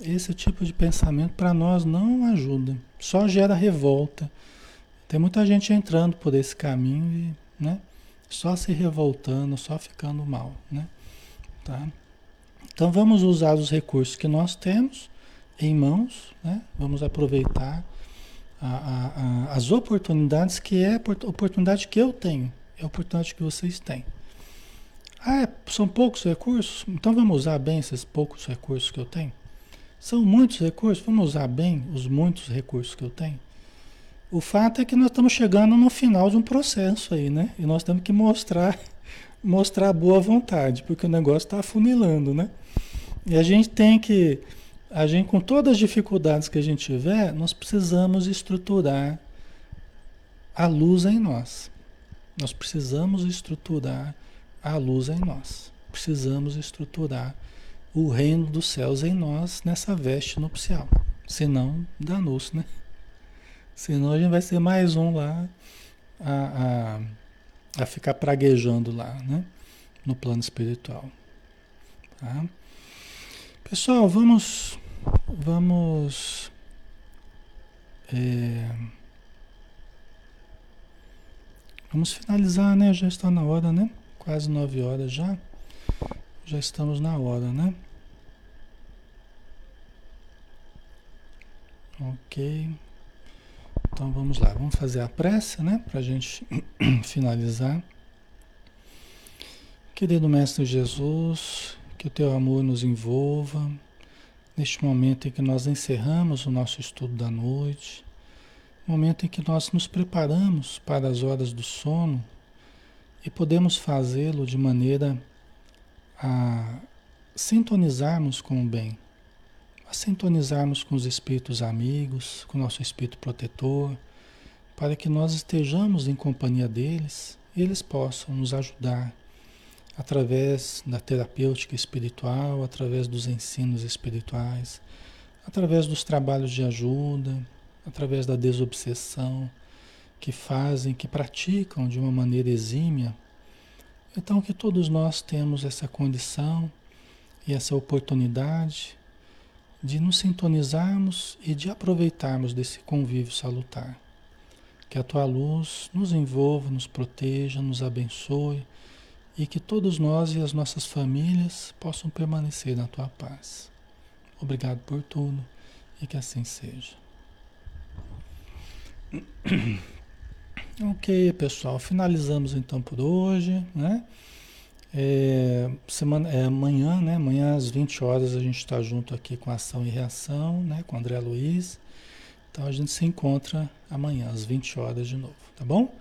esse tipo de pensamento para nós não ajuda, só gera revolta. Tem muita gente entrando por esse caminho e, né, só se revoltando, só ficando mal, né? Tá? Então vamos usar os recursos que nós temos em mãos, né? Vamos aproveitar a, a, a, as oportunidades que é a oportunidade que eu tenho, é a oportunidade que vocês têm. Ah, é, são poucos recursos? Então vamos usar bem esses poucos recursos que eu tenho? São muitos recursos? Vamos usar bem os muitos recursos que eu tenho? O fato é que nós estamos chegando no final de um processo aí, né? E nós temos que mostrar, <laughs> mostrar boa vontade, porque o negócio está afunilando, né? E a gente tem que, a gente com todas as dificuldades que a gente tiver, nós precisamos estruturar a luz em nós. Nós precisamos estruturar a luz em nós. Precisamos estruturar o reino dos céus em nós nessa veste nupcial. Senão, danou-se, né? Senão a gente vai ser mais um lá a, a, a ficar praguejando lá, né? No plano espiritual. Tá? Pessoal, vamos, vamos é, vamos finalizar, né? Já está na hora, né? Quase nove horas já. Já estamos na hora, né? Ok. Então vamos lá, vamos fazer a prece, né? Para a gente <clears throat> finalizar. Querido Mestre Jesus, que o teu amor nos envolva neste momento em que nós encerramos o nosso estudo da noite, momento em que nós nos preparamos para as horas do sono e podemos fazê-lo de maneira a sintonizarmos com o bem, a sintonizarmos com os espíritos amigos, com o nosso espírito protetor, para que nós estejamos em companhia deles e eles possam nos ajudar através da terapêutica espiritual, através dos ensinos espirituais, através dos trabalhos de ajuda, através da desobsessão que fazem, que praticam de uma maneira exímia. Então que todos nós temos essa condição e essa oportunidade de nos sintonizarmos e de aproveitarmos desse convívio salutar. Que a tua luz nos envolva, nos proteja, nos abençoe e que todos nós e as nossas famílias possam permanecer na tua paz. Obrigado por tudo e que assim seja. Ok, pessoal, finalizamos então por hoje, né? É, semana, é, amanhã, né? Amanhã às 20 horas a gente está junto aqui com ação e reação, né? Com André Luiz. Então a gente se encontra amanhã às 20 horas de novo, tá bom?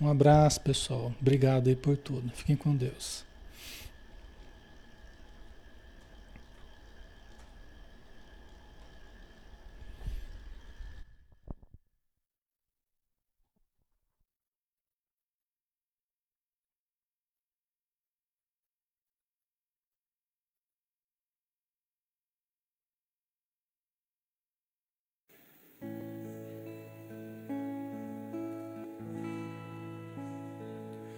Um abraço, pessoal. Obrigado aí por tudo. Fiquem com Deus.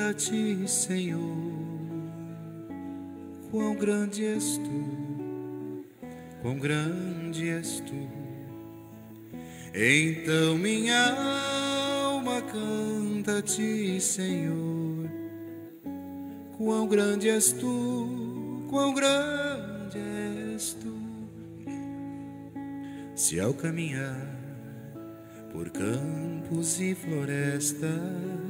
canta a ti, Senhor. Quão grande és tu, quão grande és tu. Então minha alma canta a ti, Senhor. Quão grande és tu, quão grande és tu. Se ao caminhar por campos e florestas,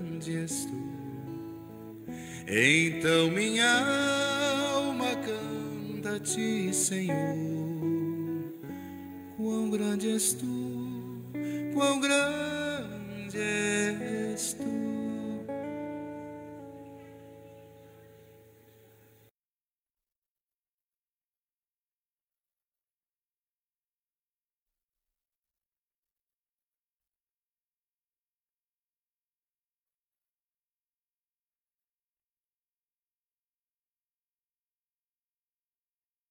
grande és tu. Então minha alma canta a ti, Senhor. Quão grande és tu, quão grande és tu.